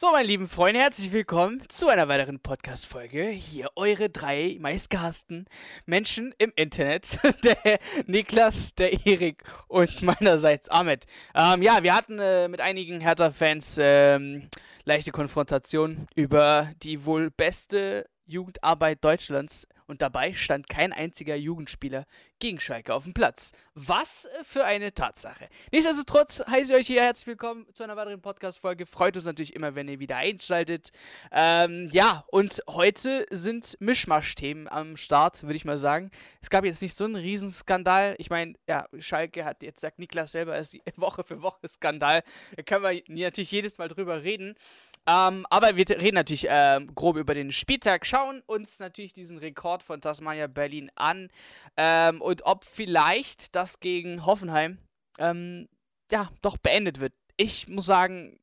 So, meine lieben Freunde, herzlich willkommen zu einer weiteren Podcast-Folge. Hier eure drei meistgehassten Menschen im Internet. Der Niklas, der Erik und meinerseits Ahmed. Ähm, ja, wir hatten äh, mit einigen Hertha-Fans ähm, leichte Konfrontation über die wohl beste Jugendarbeit Deutschlands und dabei stand kein einziger Jugendspieler gegen Schalke auf dem Platz. Was für eine Tatsache. Nichtsdestotrotz heiße ich euch hier herzlich willkommen zu einer weiteren Podcast-Folge. Freut uns natürlich immer, wenn ihr wieder einschaltet. Ähm, ja, und heute sind Mischmasch-Themen am Start, würde ich mal sagen. Es gab jetzt nicht so einen Riesenskandal. Ich meine, ja, Schalke hat, jetzt sagt Niklas selber, ist Woche für Woche Skandal. Da können wir natürlich jedes Mal drüber reden. Ähm, aber wir reden natürlich ähm, grob über den Spieltag, schauen uns natürlich diesen Rekord von Tasmania Berlin an ähm, und ob vielleicht das gegen Hoffenheim ähm, ja doch beendet wird. Ich muss sagen,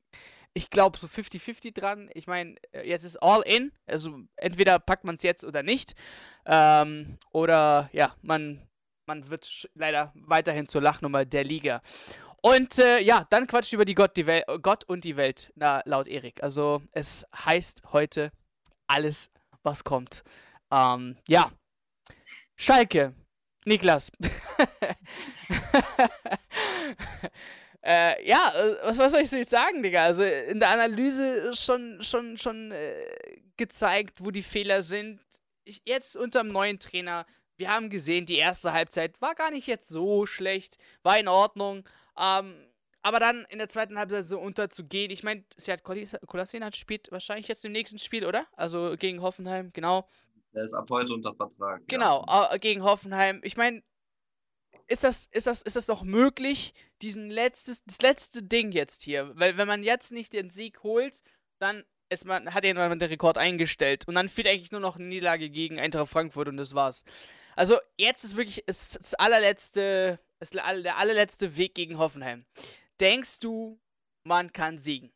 ich glaube so 50-50 dran. Ich meine, äh, jetzt ist all in. Also entweder packt man es jetzt oder nicht. Ähm, oder ja, man, man wird leider weiterhin zur Lachnummer der Liga. Und äh, ja, dann quatscht über die Gott, die Wel Gott und die Welt, na, laut Erik. Also es heißt heute alles, was kommt. Ähm, ja. Schalke. Niklas. äh, ja, was, was soll ich so sagen, Digga? Also in der Analyse schon, schon, schon äh, gezeigt, wo die Fehler sind. Ich, jetzt unter dem neuen Trainer, wir haben gesehen, die erste Halbzeit war gar nicht jetzt so schlecht, war in Ordnung. Ähm, aber dann in der zweiten Halbzeit so unterzugehen. Ich meine, Seat Kolasinac spielt wahrscheinlich jetzt im nächsten Spiel, oder? Also gegen Hoffenheim, genau. Der ist ab heute unter Vertrag. Genau, ja. Äh, gegen Hoffenheim. Ich meine, ist das, ist, das, ist das noch möglich, diesen letztes, das letzte Ding jetzt hier? Weil wenn man jetzt nicht den Sieg holt, dann ist man, hat jemand den Rekord eingestellt. Und dann fehlt eigentlich nur noch eine Niederlage gegen Eintracht Frankfurt und das war's. Also jetzt ist wirklich das allerletzte, ist der allerletzte Weg gegen Hoffenheim. Denkst du, man kann siegen?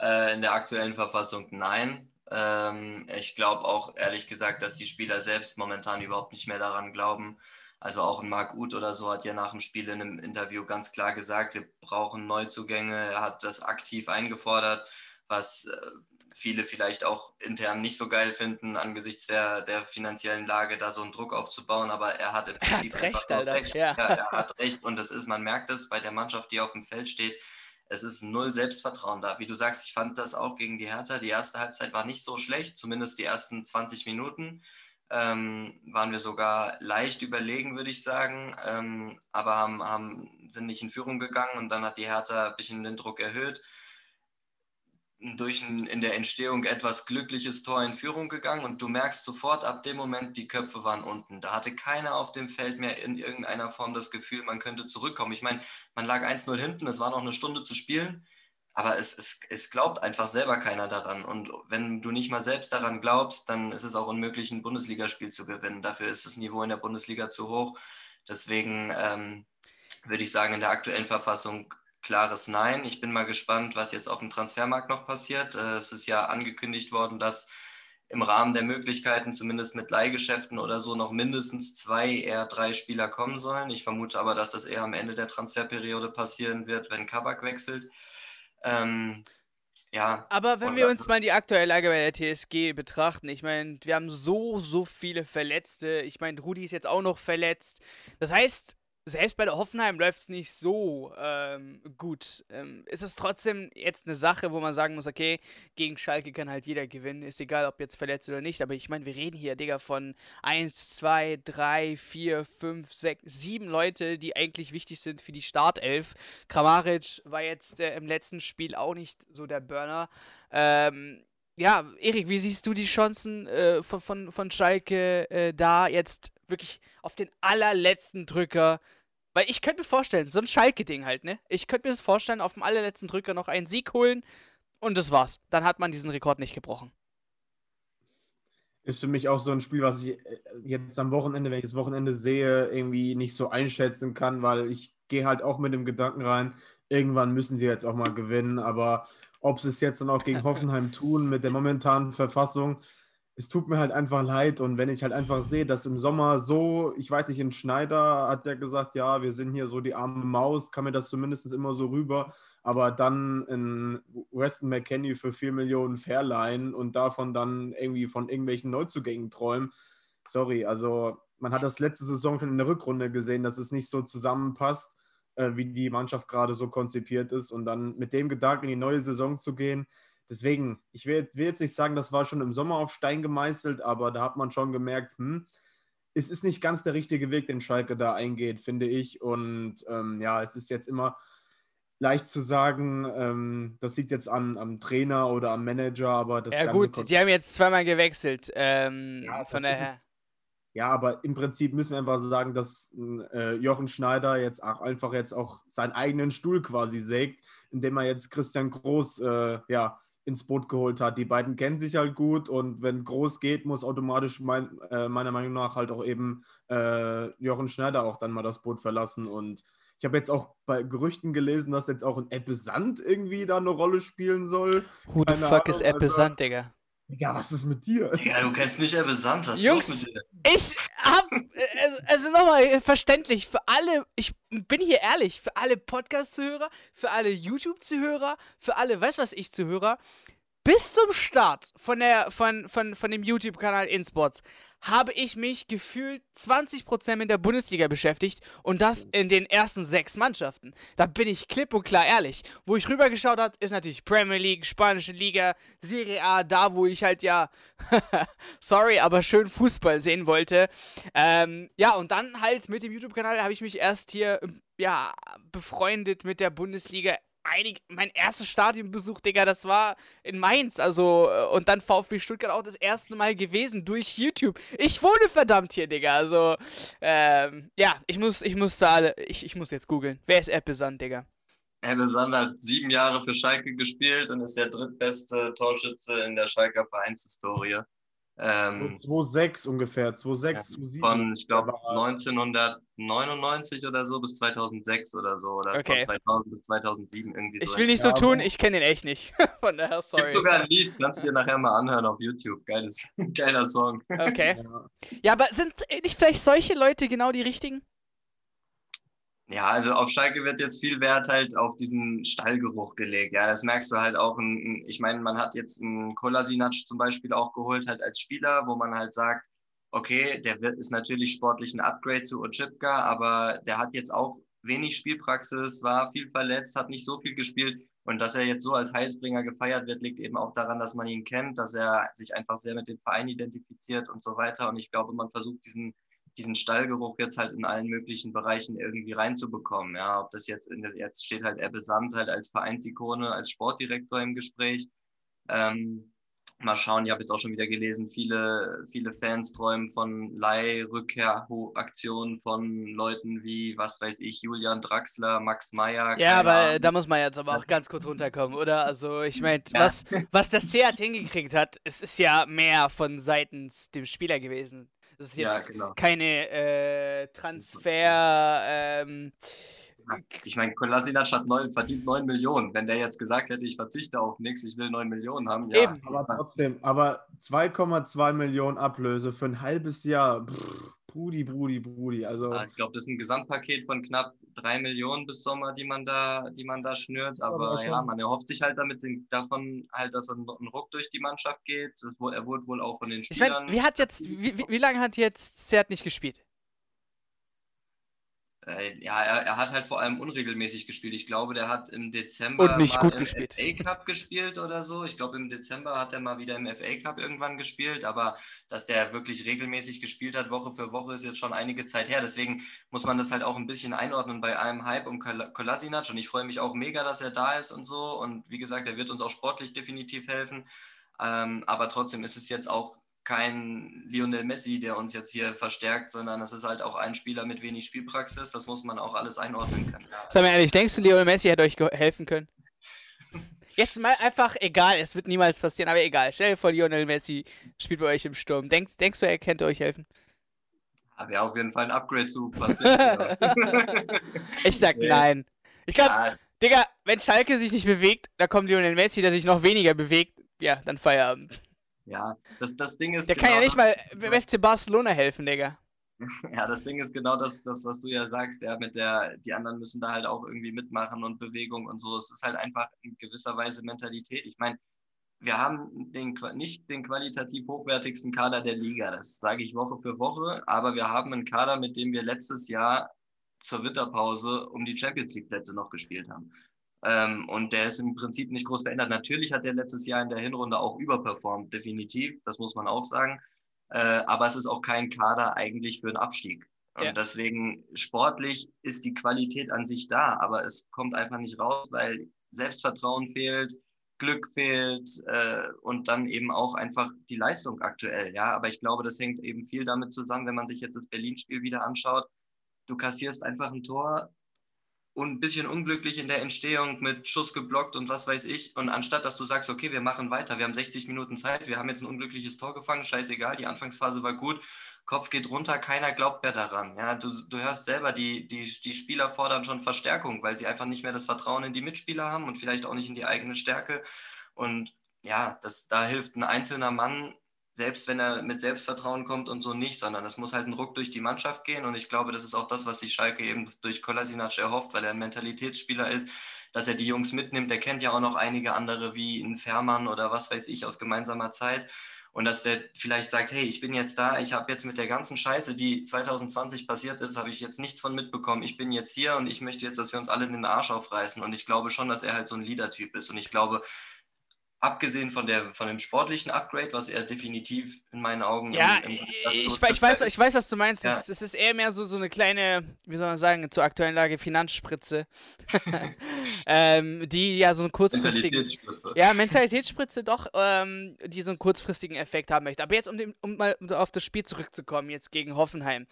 Äh, in der aktuellen Verfassung nein. Ähm, ich glaube auch ehrlich gesagt, dass die Spieler selbst momentan überhaupt nicht mehr daran glauben. Also auch ein Marc Uth oder so hat ja nach dem Spiel in einem Interview ganz klar gesagt, wir brauchen Neuzugänge. Er hat das aktiv eingefordert, was äh, viele vielleicht auch intern nicht so geil finden, angesichts der, der finanziellen Lage da so einen Druck aufzubauen, aber er hat im Prinzip er hat recht, Alter. recht. Ja. ja. er hat recht und das ist, man merkt es bei der Mannschaft, die auf dem Feld steht, es ist null Selbstvertrauen da. Wie du sagst, ich fand das auch gegen die Hertha. Die erste Halbzeit war nicht so schlecht, zumindest die ersten 20 Minuten ähm, waren wir sogar leicht überlegen, würde ich sagen, ähm, aber haben, haben, sind nicht in Führung gegangen und dann hat die Hertha ein bisschen den Druck erhöht durch ein in der Entstehung etwas glückliches Tor in Führung gegangen und du merkst sofort ab dem Moment, die Köpfe waren unten. Da hatte keiner auf dem Feld mehr in irgendeiner Form das Gefühl, man könnte zurückkommen. Ich meine, man lag 1-0 hinten, es war noch eine Stunde zu spielen, aber es, es, es glaubt einfach selber keiner daran. Und wenn du nicht mal selbst daran glaubst, dann ist es auch unmöglich, ein Bundesligaspiel zu gewinnen. Dafür ist das Niveau in der Bundesliga zu hoch. Deswegen ähm, würde ich sagen, in der aktuellen Verfassung klares Nein. Ich bin mal gespannt, was jetzt auf dem Transfermarkt noch passiert. Äh, es ist ja angekündigt worden, dass im Rahmen der Möglichkeiten, zumindest mit Leihgeschäften oder so, noch mindestens zwei, eher drei Spieler kommen sollen. Ich vermute aber, dass das eher am Ende der Transferperiode passieren wird, wenn Kabak wechselt. Ähm, ja. Aber wenn wir uns mal die aktuelle Lage bei der TSG betrachten, ich meine, wir haben so, so viele Verletzte. Ich meine, Rudi ist jetzt auch noch verletzt. Das heißt, selbst bei der Hoffenheim läuft es nicht so ähm, gut. Ähm, ist es trotzdem jetzt eine Sache, wo man sagen muss, okay, gegen Schalke kann halt jeder gewinnen. Ist egal, ob jetzt verletzt oder nicht. Aber ich meine, wir reden hier, Digga, von 1, 2, 3, 4, 5, 6, 7 Leute, die eigentlich wichtig sind für die Startelf. Kramaric war jetzt äh, im letzten Spiel auch nicht so der Burner. Ähm, ja, Erik, wie siehst du die Chancen äh, von, von, von Schalke äh, da jetzt wirklich auf den allerletzten Drücker weil ich könnte mir vorstellen, so ein Schalke-Ding halt, ne? Ich könnte mir das vorstellen, auf dem allerletzten Drücker noch einen Sieg holen und das war's. Dann hat man diesen Rekord nicht gebrochen. Ist für mich auch so ein Spiel, was ich äh, jetzt am Wochenende, wenn ich das Wochenende sehe, irgendwie nicht so einschätzen kann, weil ich gehe halt auch mit dem Gedanken rein, irgendwann müssen sie jetzt auch mal gewinnen, aber ob sie es jetzt dann auch gegen Hoffenheim tun mit der momentanen Verfassung, es tut mir halt einfach leid. Und wenn ich halt einfach sehe, dass im Sommer so, ich weiß nicht, in Schneider hat der gesagt, ja, wir sind hier so die arme Maus, kam mir das zumindest immer so rüber. Aber dann in Weston McKenney für 4 Millionen verleihen und davon dann irgendwie von irgendwelchen Neuzugängen träumen. Sorry, also man hat das letzte Saison schon in der Rückrunde gesehen, dass es nicht so zusammenpasst, äh, wie die Mannschaft gerade so konzipiert ist. Und dann mit dem Gedanken in die neue Saison zu gehen, deswegen, ich will, will, jetzt nicht sagen, das war schon im Sommer auf Stein gemeißelt, aber da hat man schon gemerkt, hm, es ist nicht ganz der richtige Weg, den Schalke da eingeht, finde ich. Und ähm, ja, es ist jetzt immer leicht zu sagen, ähm, das liegt jetzt an, am Trainer oder am Manager, aber das Ja, gut, Kon die haben jetzt zweimal gewechselt. Ähm, ja, von daher. Ja, aber im Prinzip müssen wir einfach sagen, dass äh, Jochen Schneider jetzt auch einfach jetzt auch seinen eigenen Stuhl quasi sägt, indem er jetzt Christian Groß äh, ja, ins Boot geholt hat. Die beiden kennen sich halt gut und wenn Groß geht, muss automatisch mein, äh, meiner Meinung nach halt auch eben äh, Jochen Schneider auch dann mal das Boot verlassen und ich habe jetzt auch bei Gerüchten gelesen, dass jetzt auch ein Ebbe Sand irgendwie da eine Rolle spielen soll. Who the fuck Ahnung, is Ebbe Sand, Digga? Digga, was ist mit dir? Ja, du kennst nicht Ebbe Sand, was Jungs, ist los mit dir? Ich hab, also, also nochmal verständlich, für alle, ich bin hier ehrlich, für alle Podcast-Zuhörer, für alle YouTube-Zuhörer, für alle, weißt was ich Zuhörer, bis zum Start von, der, von, von, von dem YouTube-Kanal InSports habe ich mich gefühlt 20% mit der Bundesliga beschäftigt und das in den ersten sechs Mannschaften. Da bin ich klipp und klar ehrlich. Wo ich rübergeschaut habe, ist natürlich Premier League, Spanische Liga, Serie A, da wo ich halt ja, sorry, aber schön Fußball sehen wollte. Ähm, ja, und dann halt mit dem YouTube-Kanal habe ich mich erst hier, ja, befreundet mit der Bundesliga einig, mein erstes Stadionbesuch, Digga, das war in Mainz, also äh, und dann VfB Stuttgart auch das erste Mal gewesen durch YouTube. Ich wohne verdammt hier, Digga, also ähm, ja, ich muss, ich muss da alle, ich, ich muss jetzt googeln. Wer ist Eppesand, Digga? Eppesand hat sieben Jahre für Schalke gespielt und ist der drittbeste Torschütze in der Schalker Vereinshistorie. Ähm, 2,6 ungefähr, 2,6, 2,7. Von, ich glaube, 1999 oder so bis 2006 oder so. Oder okay. von 2000 bis 2007 irgendwie Ich so. will nicht so ja, tun, ich kenne ihn echt nicht. von daher, sorry. Gibt sogar ein Lied, kannst du dir nachher mal anhören auf YouTube. Geiles, geiler Song. Okay. Ja. ja, aber sind nicht vielleicht solche Leute genau die richtigen? Ja, also auf Schalke wird jetzt viel Wert halt auf diesen Stallgeruch gelegt. Ja, das merkst du halt auch. In, ich meine, man hat jetzt einen Kolasinac zum Beispiel auch geholt, halt als Spieler, wo man halt sagt, okay, der wird, ist natürlich sportlich ein Upgrade zu Ochipka, aber der hat jetzt auch wenig Spielpraxis, war viel verletzt, hat nicht so viel gespielt. Und dass er jetzt so als Heilsbringer gefeiert wird, liegt eben auch daran, dass man ihn kennt, dass er sich einfach sehr mit dem Verein identifiziert und so weiter. Und ich glaube, man versucht diesen diesen Stallgeruch jetzt halt in allen möglichen Bereichen irgendwie reinzubekommen. Ja, ob das jetzt, in der, jetzt steht halt Ebbe Samt halt als Vereinsikone, als Sportdirektor im Gespräch. Ähm, mal schauen, ich habe jetzt auch schon wieder gelesen, viele, viele Fans träumen von Leihrückkehraktionen von Leuten wie, was weiß ich, Julian Draxler, Max Meyer. Ja, aber Ahnung. da muss man jetzt aber auch ganz kurz runterkommen, oder? Also ich meine, ja. was, was das Seat hingekriegt hat, es ist ja mehr von seitens dem Spieler gewesen. Das ist jetzt ja, genau. keine äh, Transfer. Ähm, ich meine, Kolasinac hat neun, verdient 9 Millionen. Wenn der jetzt gesagt hätte, ich verzichte auf nichts, ich will 9 Millionen haben, ja. Eben. Aber trotzdem, aber 2,2 Millionen Ablöse für ein halbes Jahr. Pff, Brudi, Brudi, Brudi. Also ja, ich glaube, das ist ein Gesamtpaket von knapp 3 Millionen bis Sommer, die man da, die man da schnürt. Aber, aber ja, man erhofft sich halt damit den, davon halt, dass ein, ein Ruck durch die Mannschaft geht. Das, er wurde wohl auch von den Spielern. Ich mein, wie hat jetzt, wie, wie, wie lange hat jetzt Zert nicht gespielt? Äh, ja, er, er, hat halt vor allem unregelmäßig gespielt. Ich glaube, der hat im Dezember und nicht gut im gespielt. FA Cup gespielt oder so. Ich glaube, im Dezember hat er mal wieder im FA Cup irgendwann gespielt, aber dass der wirklich regelmäßig gespielt hat, Woche für Woche, ist jetzt schon einige Zeit her. Deswegen muss man das halt auch ein bisschen einordnen bei einem Hype um Kolasinac und ich freue mich auch mega, dass er da ist und so. Und wie gesagt, er wird uns auch sportlich definitiv helfen. Ähm, aber trotzdem ist es jetzt auch kein Lionel Messi, der uns jetzt hier verstärkt, sondern es ist halt auch ein Spieler mit wenig Spielpraxis. Das muss man auch alles einordnen können. Sag mal ehrlich, denkst du, Lionel Messi hätte euch helfen können? Jetzt mal einfach egal, es wird niemals passieren, aber egal. Stell dir vor, Lionel Messi spielt bei euch im Sturm. Denkst, denkst du, er könnte euch helfen? Ja, Wäre auf jeden Fall ein Upgrade zu passieren. ich sag nee. nein. Ich glaube, ja. Digga, wenn Schalke sich nicht bewegt, da kommt Lionel Messi, der sich noch weniger bewegt. Ja, dann Feierabend. Ja, das, das Ding ist. Der genau kann ja nicht mal beim FC Barcelona helfen, Digga. Ja, das Ding ist genau das, das, was du ja sagst, ja, mit der, die anderen müssen da halt auch irgendwie mitmachen und Bewegung und so. Es ist halt einfach in gewisser Weise Mentalität. Ich meine, wir haben den, nicht den qualitativ hochwertigsten Kader der Liga, das sage ich Woche für Woche, aber wir haben einen Kader, mit dem wir letztes Jahr zur Winterpause um die Champions League Plätze noch gespielt haben. Ähm, und der ist im Prinzip nicht groß verändert. Natürlich hat der letztes Jahr in der Hinrunde auch überperformt, definitiv, das muss man auch sagen. Äh, aber es ist auch kein Kader eigentlich für einen Abstieg. Und ja. deswegen sportlich ist die Qualität an sich da, aber es kommt einfach nicht raus, weil Selbstvertrauen fehlt, Glück fehlt äh, und dann eben auch einfach die Leistung aktuell. Ja, aber ich glaube, das hängt eben viel damit zusammen, wenn man sich jetzt das Berlin-Spiel wieder anschaut. Du kassierst einfach ein Tor und ein bisschen unglücklich in der Entstehung mit Schuss geblockt und was weiß ich. Und anstatt dass du sagst, okay, wir machen weiter, wir haben 60 Minuten Zeit, wir haben jetzt ein unglückliches Tor gefangen, scheißegal, die Anfangsphase war gut, Kopf geht runter, keiner glaubt mehr daran. Ja, du, du hörst selber, die, die, die Spieler fordern schon Verstärkung, weil sie einfach nicht mehr das Vertrauen in die Mitspieler haben und vielleicht auch nicht in die eigene Stärke. Und ja, das, da hilft ein einzelner Mann selbst wenn er mit Selbstvertrauen kommt und so nicht, sondern es muss halt ein Ruck durch die Mannschaft gehen. Und ich glaube, das ist auch das, was sich Schalke eben durch Kolasinac erhofft, weil er ein Mentalitätsspieler ist, dass er die Jungs mitnimmt. Der kennt ja auch noch einige andere wie ein Fährmann oder was weiß ich aus gemeinsamer Zeit. Und dass der vielleicht sagt, hey, ich bin jetzt da, ich habe jetzt mit der ganzen Scheiße, die 2020 passiert ist, habe ich jetzt nichts von mitbekommen. Ich bin jetzt hier und ich möchte jetzt, dass wir uns alle in den Arsch aufreißen. Und ich glaube schon, dass er halt so ein Leader-Typ ist. Und ich glaube, abgesehen von, der, von dem sportlichen Upgrade, was er definitiv in meinen Augen. Ja, im, im ich, ich, weiß, ich weiß, was du meinst. Ja. Es, es, ist eher mehr so, so eine kleine, wie soll man sagen, zur aktuellen Lage Finanzspritze. ähm, die ja so einen kurzfristigen. Mentalitätsspritze. Ja, Mentalitätsspritze doch, ähm, die so einen kurzfristigen Effekt haben möchte. Aber jetzt, um, den, um mal auf das Spiel zurückzukommen, jetzt gegen Hoffenheim.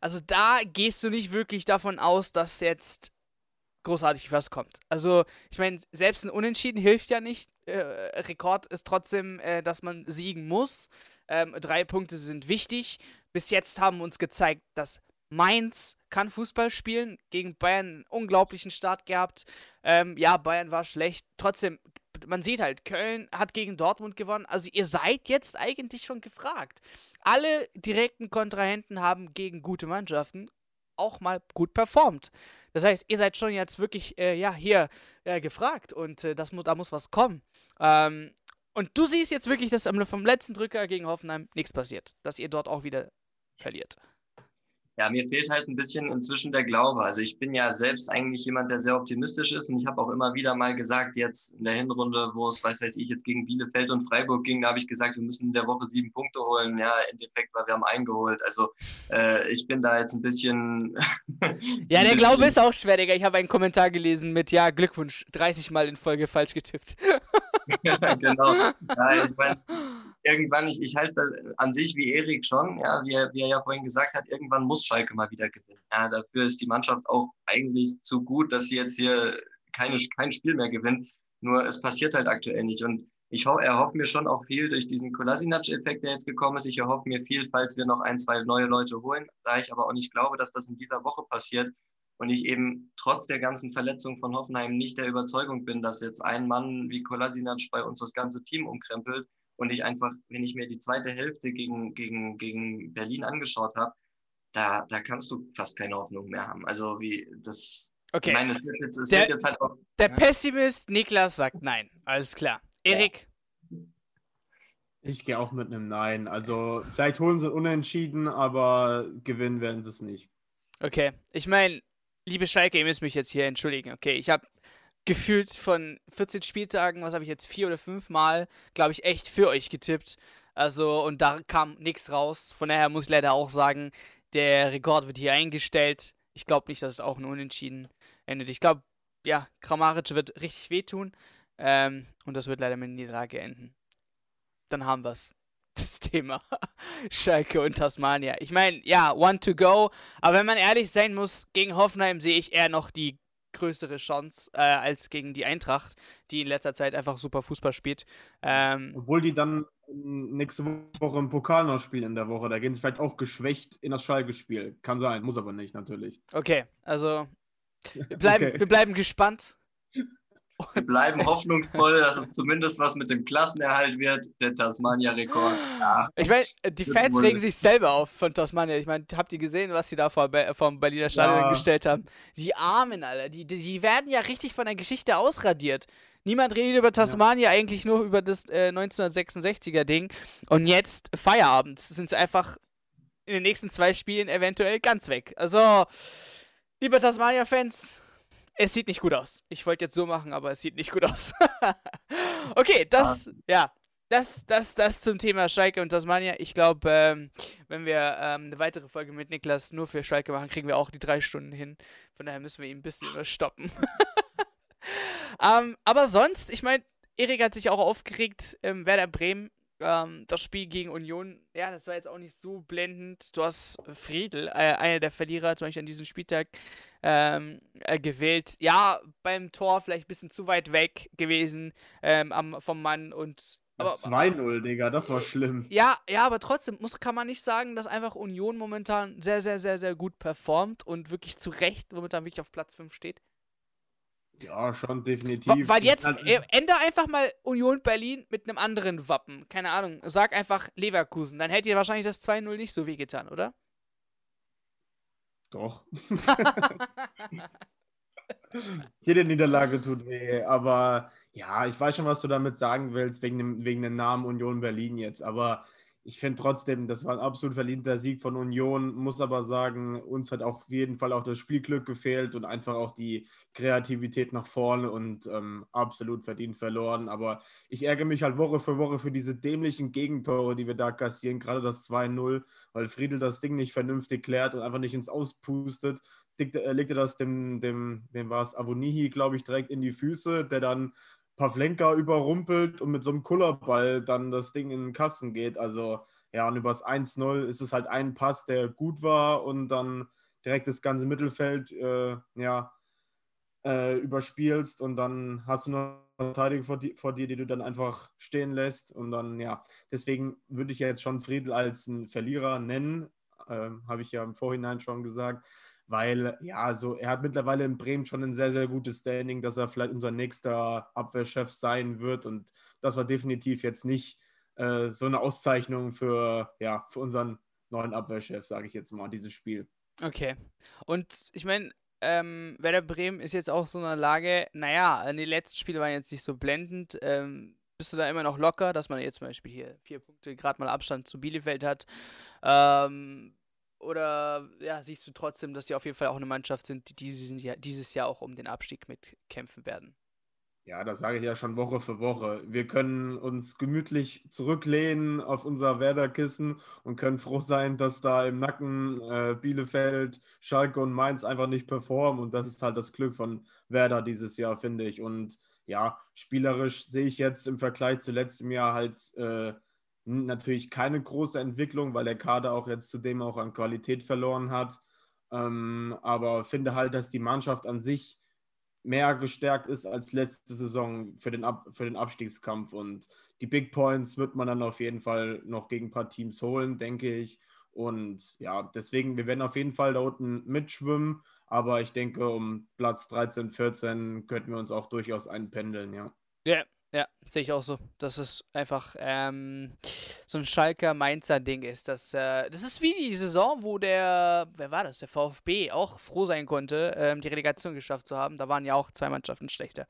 Also da gehst du nicht wirklich davon aus, dass jetzt großartig was kommt. Also, ich meine, selbst ein Unentschieden hilft ja nicht. Äh, Rekord ist trotzdem, äh, dass man siegen muss. Ähm, drei Punkte sind wichtig. Bis jetzt haben uns gezeigt, dass Mainz kann Fußball spielen. Gegen Bayern einen unglaublichen Start gehabt. Ähm, ja, Bayern war schlecht. Trotzdem, man sieht halt, Köln hat gegen Dortmund gewonnen. Also ihr seid jetzt eigentlich schon gefragt. Alle direkten Kontrahenten haben gegen gute Mannschaften auch mal gut performt. Das heißt, ihr seid schon jetzt wirklich, äh, ja, hier äh, gefragt und äh, das, da muss was kommen. Ähm, und du siehst jetzt wirklich, dass vom letzten Drücker gegen Hoffenheim nichts passiert. Dass ihr dort auch wieder verliert. Ja, mir fehlt halt ein bisschen inzwischen der Glaube. Also ich bin ja selbst eigentlich jemand, der sehr optimistisch ist und ich habe auch immer wieder mal gesagt, jetzt in der Hinrunde, wo es, weiß weiß ich, jetzt gegen Bielefeld und Freiburg ging, da habe ich gesagt, wir müssen in der Woche sieben Punkte holen. Ja, im Endeffekt, weil wir haben eingeholt. Also äh, ich bin da jetzt ein bisschen... ja, der Glaube ist auch schwer, Digga. Ich habe einen Kommentar gelesen mit, ja, Glückwunsch, 30 Mal in Folge falsch getippt. genau. Ja, ich meine irgendwann, ich, ich halte an sich wie Erik schon, ja, wie er, wie er ja vorhin gesagt hat, irgendwann muss Schalke mal wieder gewinnen. Ja, dafür ist die Mannschaft auch eigentlich zu gut, dass sie jetzt hier keine, kein Spiel mehr gewinnt. Nur es passiert halt aktuell nicht. Und ich ho erhoffe mir schon auch viel durch diesen Kolasinac-Effekt, der jetzt gekommen ist. Ich erhoffe mir viel, falls wir noch ein, zwei neue Leute holen. Da ich aber auch nicht glaube, dass das in dieser Woche passiert und ich eben trotz der ganzen Verletzung von Hoffenheim nicht der Überzeugung bin, dass jetzt ein Mann wie Kolasinac bei uns das ganze Team umkrempelt, und ich einfach, wenn ich mir die zweite Hälfte gegen, gegen, gegen Berlin angeschaut habe, da, da kannst du fast keine Hoffnung mehr haben. Also wie das. Okay. Ich meine, es wird jetzt, es der, wird jetzt halt auch, der ja. Pessimist Niklas sagt nein. Alles klar. Erik. Ich gehe auch mit einem Nein. Also vielleicht holen sie unentschieden, aber gewinnen werden sie es nicht. Okay. Ich meine, liebe Schalke, ihr müsst mich jetzt hier entschuldigen. Okay, ich habe gefühlt von 14 Spieltagen, was habe ich jetzt, vier oder fünf Mal, glaube ich, echt für euch getippt. Also, und da kam nichts raus. Von daher muss ich leider auch sagen, der Rekord wird hier eingestellt. Ich glaube nicht, dass es auch ein Unentschieden endet. Ich glaube, ja, Kramaric wird richtig wehtun. Ähm, und das wird leider mit Niederlage enden. Dann haben wir es. Das Thema Schalke und Tasmania. Ich meine, ja, one to go. Aber wenn man ehrlich sein muss, gegen Hoffenheim sehe ich eher noch die größere Chance äh, als gegen die Eintracht, die in letzter Zeit einfach super Fußball spielt. Ähm, Obwohl die dann nächste Woche im Pokal noch spielen in der Woche. Da gehen sie vielleicht auch geschwächt in das Schalke-Spiel. Kann sein, muss aber nicht, natürlich. Okay, also wir bleiben, okay. wir bleiben gespannt. Wir bleiben hoffnungsvoll, dass es zumindest was mit dem Klassenerhalt wird, der Tasmania-Rekord. Ja. Ich meine, die Fans regen sich selber auf von Tasmania. Ich meine, habt ihr gesehen, was sie da vor, vom Berliner Stadion ja. gestellt haben? Die Armen, Alter. Die, die werden ja richtig von der Geschichte ausradiert. Niemand redet über Tasmania, ja. eigentlich nur über das äh, 1966er Ding. Und jetzt Feierabend. Sind sie einfach in den nächsten zwei Spielen eventuell ganz weg. Also, liebe Tasmania-Fans, es sieht nicht gut aus. Ich wollte jetzt so machen, aber es sieht nicht gut aus. okay, das, ah. ja, das, das, das zum Thema Schalke und Tasmania. Ich glaube, ähm, wenn wir ähm, eine weitere Folge mit Niklas nur für Schalke machen, kriegen wir auch die drei Stunden hin. Von daher müssen wir ihn ein bisschen überstoppen. ähm, aber sonst, ich meine, Erik hat sich auch aufgeregt, ähm, Werder Bremen ähm, das Spiel gegen Union, ja, das war jetzt auch nicht so blendend. Du hast Friedel, äh, einer der Verlierer, zum Beispiel an diesem Spieltag, ähm, äh, gewählt. Ja, beim Tor vielleicht ein bisschen zu weit weg gewesen ähm, am, vom Mann und 2-0, Digga, das war schlimm. Ja, ja, aber trotzdem muss, kann man nicht sagen, dass einfach Union momentan sehr, sehr, sehr, sehr gut performt und wirklich zu Recht momentan wirklich auf Platz 5 steht. Ja, schon definitiv. Weil jetzt äh, ändere einfach mal Union Berlin mit einem anderen Wappen. Keine Ahnung. Sag einfach Leverkusen. Dann hätte ihr wahrscheinlich das 2-0 nicht so wehgetan, oder? Doch. Jede Niederlage tut weh, aber ja, ich weiß schon, was du damit sagen willst, wegen dem, wegen dem Namen Union Berlin jetzt. Aber ich finde trotzdem, das war ein absolut verdienter Sieg von Union, muss aber sagen, uns hat auf jeden Fall auch das Spielglück gefehlt und einfach auch die Kreativität nach vorne und ähm, absolut verdient verloren. Aber ich ärgere mich halt Woche für Woche für diese dämlichen Gegentore, die wir da kassieren, gerade das 2-0, weil Friedel das Ding nicht vernünftig klärt und einfach nicht ins Auspustet. Legte, legte das dem, dem, dem war es, Avonihi, glaube ich, direkt in die Füße, der dann Pavlenka überrumpelt und mit so einem Kullerball dann das Ding in den Kasten geht. Also ja, und übers 1-0 ist es halt ein Pass, der gut war und dann direkt das ganze Mittelfeld äh, ja, äh, überspielst und dann hast du noch eine Verteidigung vor, vor, dir, die du dann einfach stehen lässt. Und dann, ja, deswegen würde ich ja jetzt schon Friedel als einen Verlierer nennen, äh, habe ich ja im Vorhinein schon gesagt weil ja, so er hat mittlerweile in Bremen schon ein sehr, sehr gutes Standing, dass er vielleicht unser nächster Abwehrchef sein wird. Und das war definitiv jetzt nicht äh, so eine Auszeichnung für, ja, für unseren neuen Abwehrchef, sage ich jetzt mal, dieses Spiel. Okay. Und ich meine, ähm, Werder Bremen ist jetzt auch so in der Lage, naja, die letzten Spiele waren jetzt nicht so blendend. Ähm, bist du da immer noch locker, dass man jetzt zum Beispiel hier vier Punkte gerade mal Abstand zu Bielefeld hat? Ähm, oder ja, siehst du trotzdem, dass sie auf jeden Fall auch eine Mannschaft sind, die dieses Jahr, dieses Jahr auch um den Abstieg mitkämpfen werden? Ja, das sage ich ja schon Woche für Woche. Wir können uns gemütlich zurücklehnen auf unser Werderkissen und können froh sein, dass da im Nacken äh, Bielefeld, Schalke und Mainz einfach nicht performen. Und das ist halt das Glück von Werder dieses Jahr, finde ich. Und ja, spielerisch sehe ich jetzt im Vergleich zu letztem Jahr halt äh, Natürlich keine große Entwicklung, weil der Kader auch jetzt zudem auch an Qualität verloren hat. Ähm, aber finde halt, dass die Mannschaft an sich mehr gestärkt ist als letzte Saison für den, Ab für den Abstiegskampf. Und die Big Points wird man dann auf jeden Fall noch gegen ein paar Teams holen, denke ich. Und ja, deswegen, wir werden auf jeden Fall da unten mitschwimmen. Aber ich denke, um Platz 13, 14 könnten wir uns auch durchaus einpendeln, ja. Ja, ja, sehe ich auch so. Dass es einfach ähm, so ein Schalker Mainzer Ding ist. Das, äh, das ist wie die Saison, wo der, wer war das, der VfB auch froh sein konnte, ähm, die Relegation geschafft zu haben. Da waren ja auch zwei Mannschaften schlechter.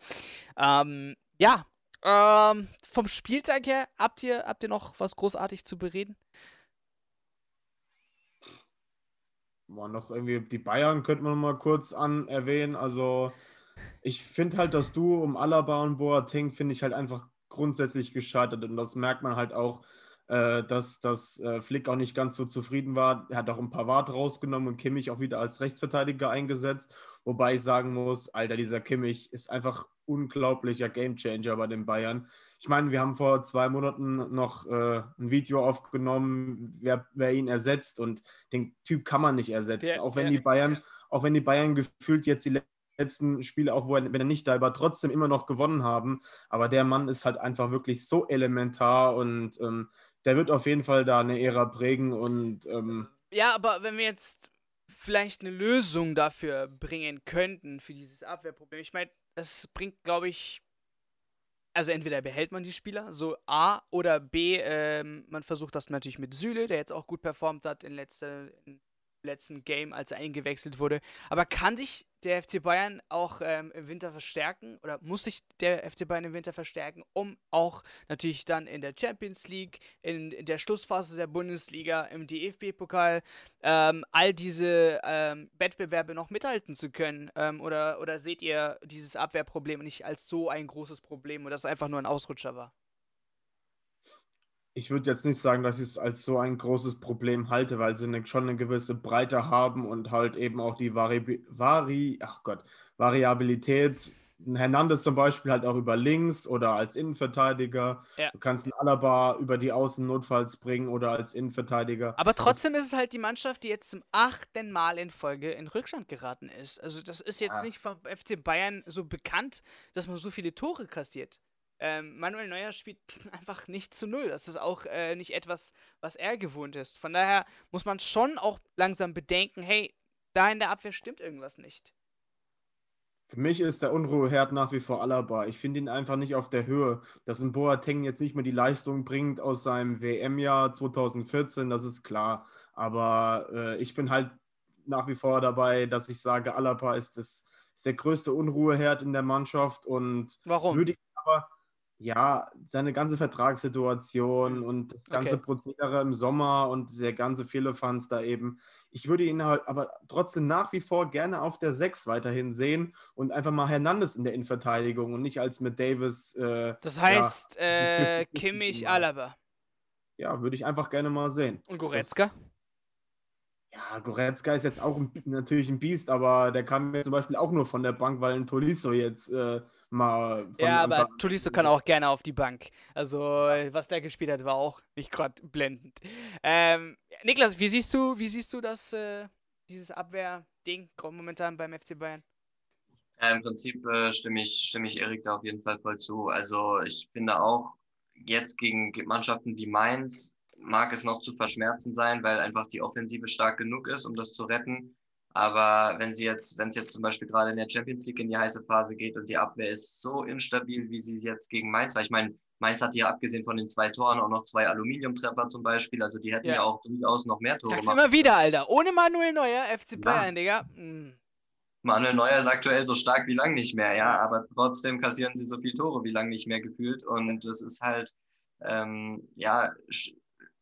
Ähm, ja, ähm, vom Spieltag her, habt ihr, habt ihr noch was großartig zu bereden? War noch irgendwie die Bayern könnte man mal kurz an erwähnen. Also ich finde halt, dass du um Alaba und Boateng finde ich halt einfach grundsätzlich gescheitert. Und das merkt man halt auch, äh, dass, dass äh, Flick auch nicht ganz so zufrieden war. Er hat auch ein paar Wart rausgenommen und Kimmich auch wieder als Rechtsverteidiger eingesetzt, wobei ich sagen muss, Alter, dieser Kimmich ist einfach unglaublicher Gamechanger bei den Bayern. Ich meine, wir haben vor zwei Monaten noch äh, ein Video aufgenommen, wer, wer, ihn ersetzt. Und den Typ kann man nicht ersetzen, ja, auch wenn ja, die Bayern, auch wenn die Bayern gefühlt jetzt die letzten Spiele, auch er, wenn er nicht da war, trotzdem immer noch gewonnen haben. Aber der Mann ist halt einfach wirklich so elementar und ähm, der wird auf jeden Fall da eine Ära prägen und ähm, ja, aber wenn wir jetzt vielleicht eine Lösung dafür bringen könnten für dieses Abwehrproblem. Ich meine, das bringt, glaube ich, also entweder behält man die Spieler, so A, oder B, ähm, man versucht das natürlich mit Süle, der jetzt auch gut performt hat in letzter, in letzten Game, als er eingewechselt wurde. Aber kann sich der FC Bayern auch ähm, im Winter verstärken oder muss sich der FC Bayern im Winter verstärken, um auch natürlich dann in der Champions League, in, in der Schlussphase der Bundesliga, im DFB-Pokal ähm, all diese ähm, Wettbewerbe noch mithalten zu können? Ähm, oder, oder seht ihr dieses Abwehrproblem nicht als so ein großes Problem oder das einfach nur ein Ausrutscher war? Ich würde jetzt nicht sagen, dass ich es als so ein großes Problem halte, weil sie eine, schon eine gewisse Breite haben und halt eben auch die Vari, Vari ach Gott, Variabilität. Hernandez zum Beispiel halt auch über links oder als Innenverteidiger. Ja. Du kannst einen Alaba über die Außen notfalls bringen oder als Innenverteidiger. Aber trotzdem ist es halt die Mannschaft, die jetzt zum achten Mal in Folge in Rückstand geraten ist. Also das ist jetzt ja. nicht vom FC Bayern so bekannt, dass man so viele Tore kassiert. Ähm, Manuel Neuer spielt einfach nicht zu null. Das ist auch äh, nicht etwas, was er gewohnt ist. Von daher muss man schon auch langsam bedenken, hey, da in der Abwehr stimmt irgendwas nicht. Für mich ist der Unruheherd nach wie vor Alaba. Ich finde ihn einfach nicht auf der Höhe. Dass ein Boateng jetzt nicht mehr die Leistung bringt aus seinem WM-Jahr 2014, das ist klar. Aber äh, ich bin halt nach wie vor dabei, dass ich sage, Alaba ist, das, ist der größte Unruheherd in der Mannschaft. Und Warum? Würde ich aber ja, seine ganze Vertragssituation und das ganze okay. Prozedere im Sommer und der ganze Fehlefanz da eben. Ich würde ihn halt aber trotzdem nach wie vor gerne auf der 6 weiterhin sehen und einfach mal Hernandez in der Innenverteidigung und nicht als mit Davis. Äh, das heißt, ja, äh, Kimmich, Alaba. Ja, würde ich einfach gerne mal sehen. Und Goretzka? Das, ja, Goretzka ist jetzt auch ein, natürlich ein Biest, aber der kam mir zum Beispiel auch nur von der Bank, weil ein Tolisso jetzt äh, mal. ja, aber Tolisso kann auch gerne auf die Bank. Also, was der gespielt hat, war auch nicht gerade blendend. Ähm, Niklas, wie siehst du, wie siehst du das, äh, dieses Abwehrding momentan beim FC Bayern? Ja, im Prinzip äh, stimme, ich, stimme ich Erik da auf jeden Fall voll zu. Also, ich finde auch, jetzt gegen Mannschaften wie Mainz mag es noch zu verschmerzen sein, weil einfach die Offensive stark genug ist, um das zu retten. Aber wenn sie jetzt, wenn es jetzt zum Beispiel gerade in der Champions League in die heiße Phase geht und die Abwehr ist so instabil, wie sie jetzt gegen Mainz war. Ich meine, Mainz hat ja abgesehen von den zwei Toren auch noch zwei Aluminiumtreffer zum Beispiel. Also die hätten ja, ja auch durchaus noch mehr Tore Sag's immer wieder, Alter. Ohne Manuel Neuer, FC Bayern, ja. Digga. Mhm. Manuel Neuer ist aktuell so stark wie lang nicht mehr, ja. Aber trotzdem kassieren sie so viele Tore wie lang nicht mehr gefühlt. Und es ist halt, ähm, ja,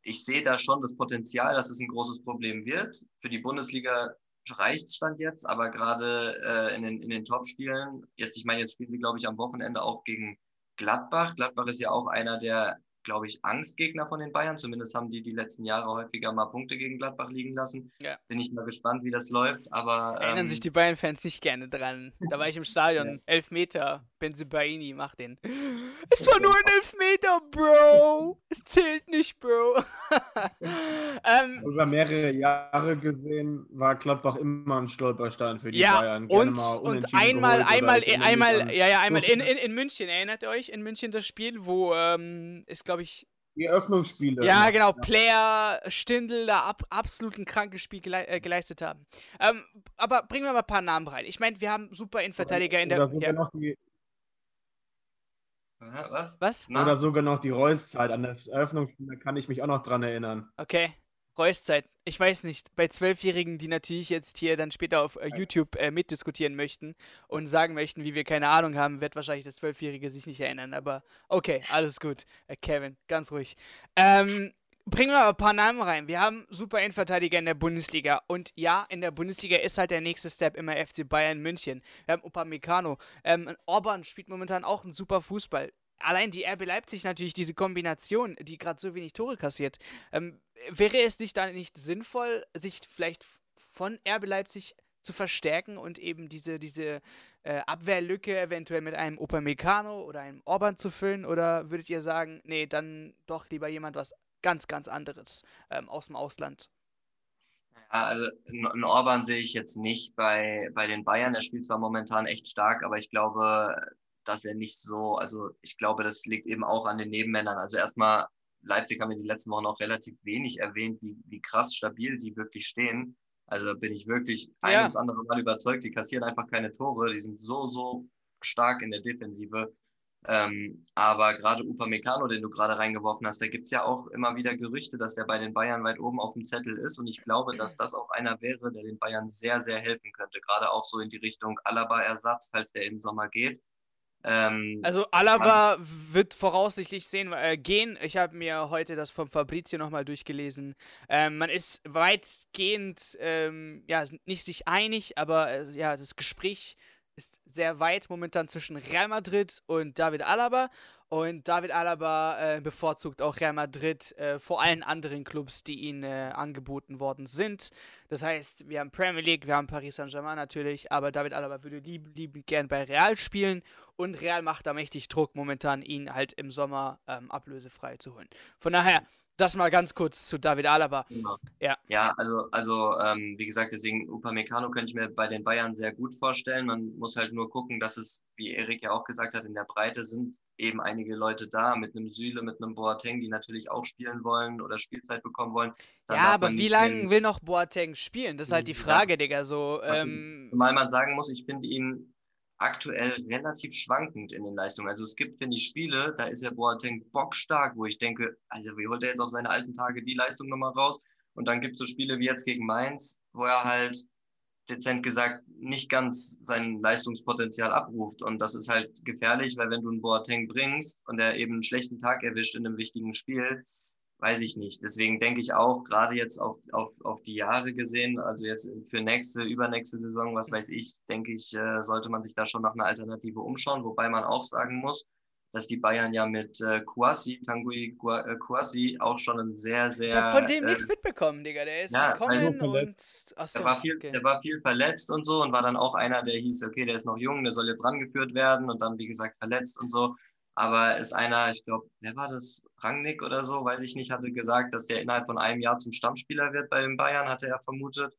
ich sehe da schon das Potenzial, dass es ein großes Problem wird. Für die Bundesliga reicht Stand jetzt, aber gerade äh, in den, in den Top-Spielen, jetzt, ich meine, jetzt spielen sie, glaube ich, am Wochenende auch gegen Gladbach. Gladbach ist ja auch einer der glaube ich, Angstgegner von den Bayern. Zumindest haben die die letzten Jahre häufiger mal Punkte gegen Gladbach liegen lassen. Ja. Bin ich mal gespannt, wie das läuft. Aber erinnern ähm, sich die Bayern-Fans nicht gerne dran. Da war ich im Stadion. ja. Elfmeter. Benzibaini macht den. Es war nur ein Elfmeter, Bro. Es zählt nicht, Bro. ähm, Über mehrere Jahre gesehen war Gladbach immer ein Stolperstein für die ja, Bayern. Gerne und, und einmal, einmal, einmal, ja, ja, einmal in, in, in München. Erinnert ihr euch? In München das Spiel, wo ähm, es, glaube ich, die Eröffnungsspiele. Ja, genau. Ja. Player, Stindl da ab, absolut ein krankes Spiel gele äh, geleistet haben. Ähm, aber bringen wir mal ein paar Namen rein. Ich meine, wir haben super Innenverteidiger in der. Oder sogar, ja. noch die, was? Was? Oder sogar noch die Reus-Zeit. An der Eröffnungsspiele kann ich mich auch noch dran erinnern. Okay. Reuszeit. Ich weiß nicht. Bei Zwölfjährigen, die natürlich jetzt hier dann später auf äh, YouTube äh, mitdiskutieren möchten und sagen möchten, wie wir keine Ahnung haben, wird wahrscheinlich der Zwölfjährige sich nicht erinnern. Aber okay, alles gut. Äh, Kevin, ganz ruhig. Ähm, bringen wir ein paar Namen rein. Wir haben super Innenverteidiger in der Bundesliga. Und ja, in der Bundesliga ist halt der nächste Step immer FC Bayern München. Wir haben Upamecano. Ähm, Orban spielt momentan auch einen super Fußball allein die RB Leipzig natürlich diese Kombination, die gerade so wenig Tore kassiert. Ähm, wäre es nicht dann nicht sinnvoll, sich vielleicht von RB Leipzig zu verstärken und eben diese, diese äh, Abwehrlücke eventuell mit einem Upamecano oder einem Orban zu füllen? Oder würdet ihr sagen, nee, dann doch lieber jemand was ganz, ganz anderes ähm, aus dem Ausland? Ja, also einen Orban sehe ich jetzt nicht bei, bei den Bayern. Er spielt zwar momentan echt stark, aber ich glaube, dass er nicht so, also ich glaube, das liegt eben auch an den Nebenmännern. Also erstmal, Leipzig haben wir die letzten Wochen auch relativ wenig erwähnt, wie, wie krass stabil die wirklich stehen. Also bin ich wirklich ein ja. ums andere Mal überzeugt, die kassieren einfach keine Tore, die sind so, so stark in der Defensive. Ähm, aber gerade Upamecano, den du gerade reingeworfen hast, da gibt es ja auch immer wieder Gerüchte, dass der bei den Bayern weit oben auf dem Zettel ist. Und ich glaube, dass das auch einer wäre, der den Bayern sehr, sehr helfen könnte. Gerade auch so in die Richtung Alaba-Ersatz, falls der im Sommer geht. Ähm, also Alaba wird voraussichtlich sehen, äh, gehen. Ich habe mir heute das vom Fabrizio nochmal durchgelesen. Ähm, man ist weitgehend ähm, ja, nicht sich einig, aber äh, ja, das Gespräch ist sehr weit momentan zwischen Real Madrid und David Alaba. Und David Alaba äh, bevorzugt auch Real Madrid äh, vor allen anderen Clubs, die ihnen äh, angeboten worden sind. Das heißt, wir haben Premier League, wir haben Paris Saint-Germain natürlich, aber David Alaba würde liebend, liebend gern bei Real spielen und Real macht da mächtig Druck momentan, ihn halt im Sommer ähm, ablösefrei zu holen. Von daher, das mal ganz kurz zu David Alaba. Genau. Ja. ja, also, also ähm, wie gesagt, deswegen Upamecano könnte ich mir bei den Bayern sehr gut vorstellen. Man muss halt nur gucken, dass es, wie Erik ja auch gesagt hat, in der Breite sind eben einige Leute da mit einem Süle, mit einem Boateng, die natürlich auch spielen wollen oder Spielzeit bekommen wollen. Dann ja, aber wie lange will noch Boateng spielen? Das ist halt die Frage, ja. Digga. So, ähm... Zumal man sagen muss, ich finde ihn aktuell relativ schwankend in den Leistungen. Also es gibt, finde ich, Spiele, da ist er Boateng bockstark, wo ich denke, also wie holt er jetzt auf seine alten Tage die Leistung nochmal raus? Und dann gibt es so Spiele wie jetzt gegen Mainz, wo er halt dezent gesagt nicht ganz sein Leistungspotenzial abruft. Und das ist halt gefährlich, weil wenn du einen Boateng bringst und er eben einen schlechten Tag erwischt in einem wichtigen Spiel, weiß ich nicht. Deswegen denke ich auch, gerade jetzt auf, auf, auf die Jahre gesehen, also jetzt für nächste, übernächste Saison, was weiß ich, denke ich, äh, sollte man sich da schon nach einer Alternative umschauen, wobei man auch sagen muss, dass die Bayern ja mit äh, Kouassi, Tanguy äh, Kouassi, auch schon ein sehr, sehr. Ich habe von dem äh, nichts mitbekommen, Digga. Der ist ja, gekommen und. Achso, der, war viel, okay. der war viel verletzt und so und war dann auch einer, der hieß, okay, der ist noch jung, der soll jetzt rangeführt werden und dann, wie gesagt, verletzt und so aber ist einer, ich glaube, wer war das? Rangnick oder so, weiß ich nicht, hatte gesagt, dass der innerhalb von einem Jahr zum Stammspieler wird bei den Bayern, hatte er vermutet.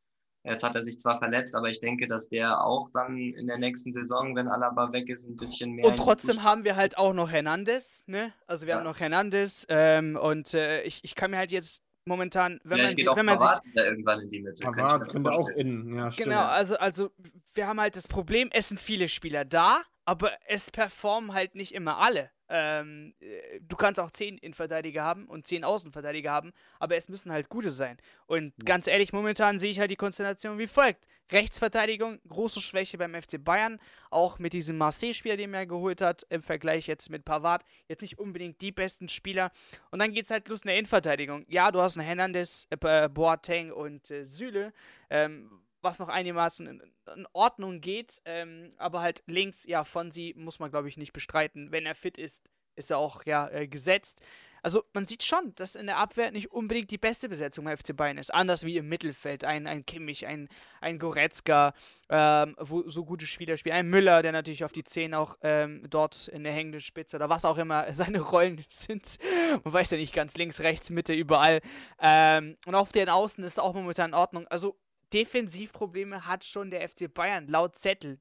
Jetzt hat er sich zwar verletzt, aber ich denke, dass der auch dann in der nächsten Saison, wenn Alaba weg ist, ein bisschen mehr. Und trotzdem haben wir halt auch noch Hernandez, ne? Also wir ja. haben noch Hernandez ähm, und äh, ich, ich kann mir halt jetzt momentan, wenn ja, man, wenn man sich irgendwann in die Mitte. Pavard könnte auch innen, ja, stimmt. Genau, also also wir haben halt das Problem, es sind viele Spieler da, aber es performen halt nicht immer alle. Ähm, äh, du kannst auch 10 Innenverteidiger haben und 10 Außenverteidiger haben, aber es müssen halt gute sein. Und ja. ganz ehrlich, momentan sehe ich halt die Konstellation wie folgt. Rechtsverteidigung, große Schwäche beim FC Bayern, auch mit diesem Marseille-Spieler, den er geholt hat, im Vergleich jetzt mit Pavard, jetzt nicht unbedingt die besten Spieler. Und dann geht es halt los in der Innenverteidigung. Ja, du hast einen Hernandez, äh, Boateng und äh, Süle. Ähm, was noch einigermaßen in, in Ordnung geht. Ähm, aber halt links, ja, von sie muss man, glaube ich, nicht bestreiten. Wenn er fit ist, ist er auch ja äh, gesetzt. Also man sieht schon, dass in der Abwehr nicht unbedingt die beste Besetzung beim FC Bayern ist. Anders wie im Mittelfeld. Ein, ein Kimmich, ein, ein Goretzka, ähm, wo so gute Spieler spielen. Ein Müller, der natürlich auf die 10 auch ähm, dort in der hängenden Spitze oder was auch immer seine Rollen sind. Man weiß ja nicht ganz links, rechts, Mitte, überall. Ähm, und auf den Außen ist es auch momentan in Ordnung. Also Defensivprobleme hat schon der FC Bayern laut Zettel.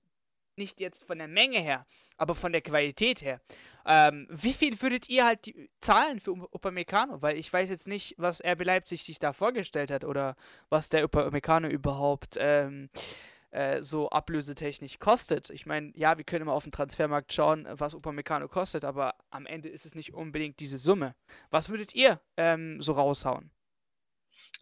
Nicht jetzt von der Menge her, aber von der Qualität her. Ähm, wie viel würdet ihr halt zahlen für Upamecano? Weil ich weiß jetzt nicht, was RB Leipzig sich da vorgestellt hat oder was der Upamecano überhaupt ähm, äh, so ablösetechnisch kostet. Ich meine, ja, wir können immer auf den Transfermarkt schauen, was Upamecano kostet, aber am Ende ist es nicht unbedingt diese Summe. Was würdet ihr ähm, so raushauen?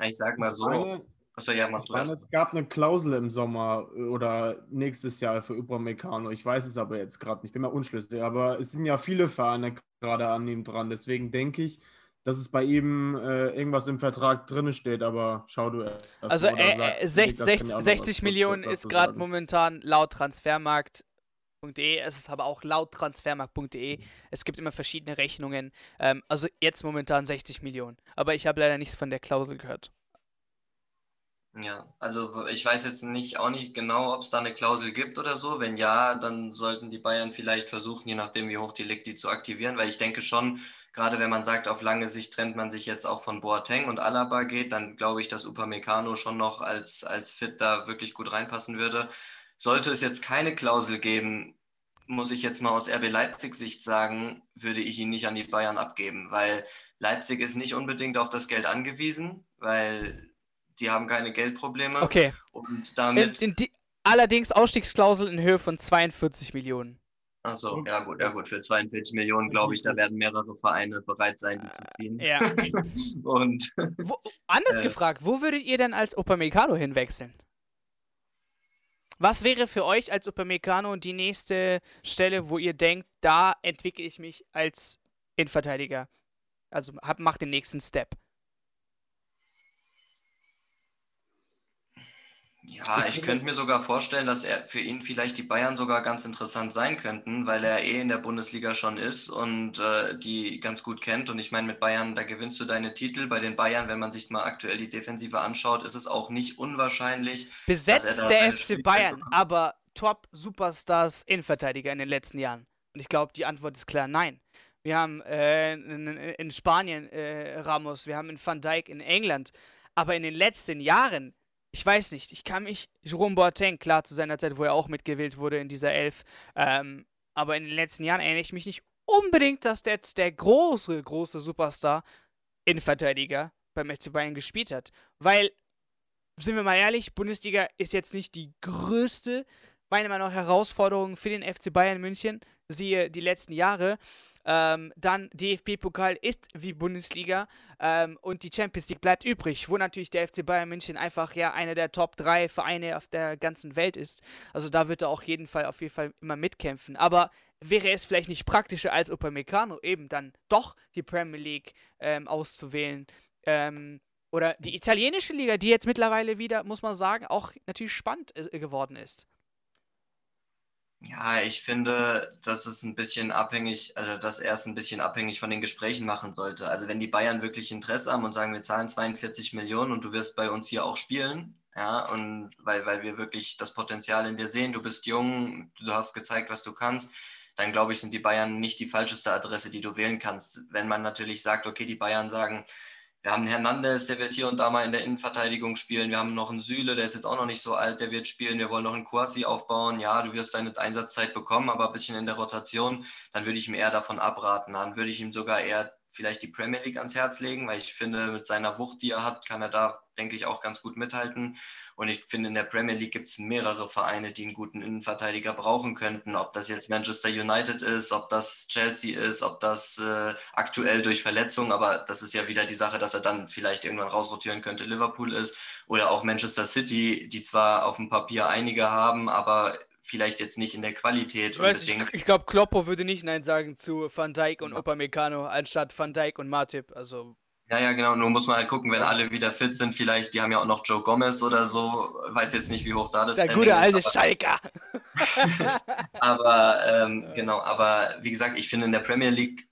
Ich sag mal so, Achso, ja, mach du meine, Es gab eine Klausel im Sommer äh, oder nächstes Jahr für Upamecano. Ich weiß es aber jetzt gerade nicht, ich bin mir unschlüssig. Aber es sind ja viele Vereine gerade an ihm dran. Deswegen denke ich, dass es bei ihm äh, irgendwas im Vertrag drin steht. Aber schau du erst. Also äh, äh, 60, 60 Millionen ist gerade momentan laut Transfermarkt.de. Es ist aber auch laut transfermarkt.de. Es gibt immer verschiedene Rechnungen. Ähm, also jetzt momentan 60 Millionen. Aber ich habe leider nichts von der Klausel gehört. Ja, also ich weiß jetzt nicht auch nicht genau, ob es da eine Klausel gibt oder so. Wenn ja, dann sollten die Bayern vielleicht versuchen, je nachdem, wie hoch die liegt, die zu aktivieren, weil ich denke schon, gerade wenn man sagt, auf lange Sicht trennt man sich jetzt auch von Boateng und Alaba geht, dann glaube ich, dass Upamecano schon noch als, als Fit da wirklich gut reinpassen würde. Sollte es jetzt keine Klausel geben, muss ich jetzt mal aus RB Leipzig Sicht sagen, würde ich ihn nicht an die Bayern abgeben, weil Leipzig ist nicht unbedingt auf das Geld angewiesen, weil die haben keine Geldprobleme. Okay. Und damit. In, in die, allerdings Ausstiegsklausel in Höhe von 42 Millionen. Achso, ja gut, ja gut. Für 42 Millionen, glaube ich, da werden mehrere Vereine bereit sein, die zu ziehen. Ja. Und Wo, anders Äh. gefragt, wo würdet ihr denn als Upamecano hinwechseln? Was wäre für euch als Upamecano die nächste Stelle, wo ihr denkt, da entwickle ich mich als Innenverteidiger? Also hab, mach den nächsten Step. Ja, ich könnte mir sogar vorstellen, dass er für ihn vielleicht die Bayern sogar ganz interessant sein könnten, weil er eh in der Bundesliga schon ist und äh, die ganz gut kennt. Und ich meine, mit Bayern, da gewinnst du deine Titel. Bei den Bayern, wenn man sich mal aktuell die Defensive anschaut, ist es auch nicht unwahrscheinlich. Besetzt der FC Spielzeit Bayern bekommt. aber Top-Superstars Innenverteidiger in den letzten Jahren? Und ich glaube, die Antwort ist klar nein. Wir haben äh, in, in Spanien äh, Ramos, wir haben in Van Dijk in England. Aber in den letzten Jahren, ich weiß nicht, ich kann mich, Jerome Boateng, klar zu seiner Zeit, wo er auch mitgewählt wurde in dieser Elf, ähm, aber in den letzten Jahren erinnere ich mich nicht unbedingt, dass jetzt der große, große Superstar Innenverteidiger beim FC Bayern gespielt hat. Weil sind wir mal ehrlich, Bundesliga ist jetzt nicht die größte, meiner Meinung nach, Herausforderung für den FC Bayern München. Siehe die letzten Jahre. Ähm, dann DFB-Pokal ist wie Bundesliga ähm, und die Champions League bleibt übrig, wo natürlich der FC Bayern München einfach ja einer der Top 3 Vereine auf der ganzen Welt ist. Also da wird er auch jeden Fall auf jeden Fall immer mitkämpfen. Aber wäre es vielleicht nicht praktischer als Upamecano eben dann doch die Premier League ähm, auszuwählen? Ähm, oder die italienische Liga, die jetzt mittlerweile wieder, muss man sagen, auch natürlich spannend äh, geworden ist. Ja, ich finde, dass es ein bisschen abhängig, also dass er es ein bisschen abhängig von den Gesprächen machen sollte. Also wenn die Bayern wirklich Interesse haben und sagen, wir zahlen 42 Millionen und du wirst bei uns hier auch spielen, ja, und weil, weil wir wirklich das Potenzial in dir sehen, du bist jung, du hast gezeigt, was du kannst, dann glaube ich, sind die Bayern nicht die falscheste Adresse, die du wählen kannst. Wenn man natürlich sagt, okay, die Bayern sagen, wir haben Hernandez, der wird hier und da mal in der Innenverteidigung spielen. Wir haben noch einen Süle, der ist jetzt auch noch nicht so alt, der wird spielen. Wir wollen noch einen Kwasi aufbauen. Ja, du wirst deine Einsatzzeit bekommen, aber ein bisschen in der Rotation. Dann würde ich ihm eher davon abraten. Dann würde ich ihm sogar eher vielleicht die Premier League ans Herz legen, weil ich finde, mit seiner Wucht, die er hat, kann er da, denke ich, auch ganz gut mithalten. Und ich finde, in der Premier League gibt es mehrere Vereine, die einen guten Innenverteidiger brauchen könnten. Ob das jetzt Manchester United ist, ob das Chelsea ist, ob das äh, aktuell durch Verletzungen, aber das ist ja wieder die Sache, dass er dann vielleicht irgendwann rausrotieren könnte, Liverpool ist. Oder auch Manchester City, die zwar auf dem Papier einige haben, aber vielleicht jetzt nicht in der Qualität Ich, weiß, ich, ich glaube, Kloppo würde nicht Nein sagen zu Van Dijk und Ja. Upamecano anstatt Van Dijk und Matip. Also, Ja, ja, genau. Nur muss man halt gucken, wenn alle wieder fit sind, vielleicht, die haben ja auch noch Joe Gomez oder so. Weiß jetzt nicht, wie hoch da das der Standing gute ist, alte aber- Schalker. Aber ähm, genau, aber wie gesagt, ich finde, in der Premier League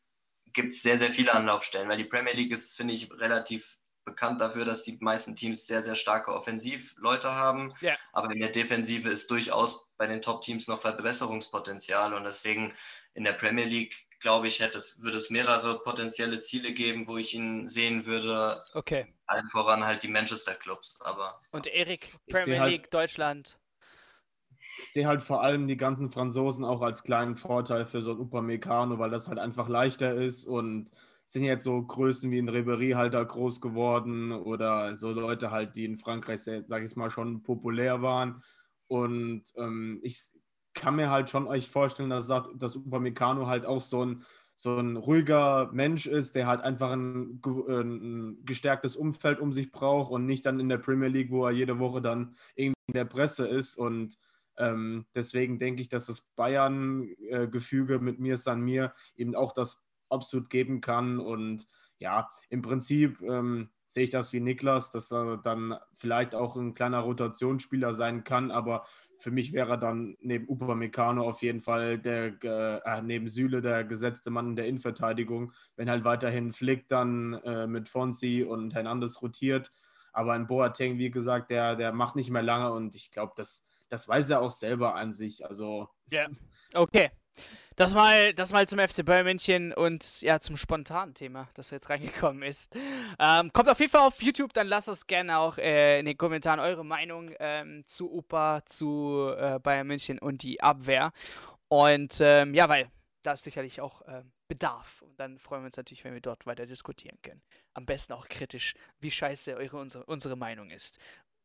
gibt es sehr, sehr viele Anlaufstellen, weil die Premier League ist, finde ich, relativ bekannt dafür, dass die meisten Teams sehr, sehr starke Offensivleute haben. Ja. Aber in der Defensive ist durchaus bei den Top-Teams noch Verbesserungspotenzial. Und deswegen in der Premier League, glaube ich, hätte es, würde es mehrere potenzielle Ziele geben, wo ich ihn sehen würde. Okay. Allen voran halt die Manchester-Clubs. Aber Und Erik, Premier halt- League, Deutschland. Ich sehe halt vor allem die ganzen Franzosen auch als kleinen Vorteil für so ein Upamecano, weil das halt einfach leichter ist und sind jetzt so Größen wie ein Ribéry halt da groß geworden oder so Leute halt, die in Frankreich, sag ich mal, schon populär waren. Und ähm, ich kann mir halt schon euch vorstellen, dass, dass Upamecano halt auch so ein, so ein ruhiger Mensch ist, der halt einfach ein, äh, ein gestärktes Umfeld um sich braucht und nicht dann in der Premier League, wo er jede Woche dann irgendwie in der Presse ist und ähm, deswegen denke ich, dass das Bayern-Gefüge mit mir san mir eben auch das absolut geben kann. Und ja, im Prinzip ähm, sehe ich das wie Niklas, dass er dann vielleicht auch ein kleiner Rotationsspieler sein kann, aber für mich wäre er dann neben Upamecano auf jeden Fall der, äh, neben Süle der gesetzte Mann in der Innenverteidigung. Wenn halt weiterhin Flick dann äh, mit Fonsi und Hernandez rotiert. Aber ein Boateng, wie gesagt, der, der macht nicht mehr lange und ich glaube, das, das weiß er auch selber an sich. Also Ja. Okay. Das mal, das mal zum FC Bayern München und ja, zum spontanen Thema, das jetzt reingekommen ist. Ähm, kommt auf jeden Fall auf YouTube, dann lasst uns gerne auch äh, in den Kommentaren eure Meinung ähm, zu UPA, zu äh, Bayern München und die Abwehr. Und ähm, ja, weil da ist sicherlich auch ähm, Bedarf. Und dann freuen wir uns natürlich, wenn wir dort weiter diskutieren können. Am besten auch kritisch, wie scheiße eure, unsere, unsere Meinung ist.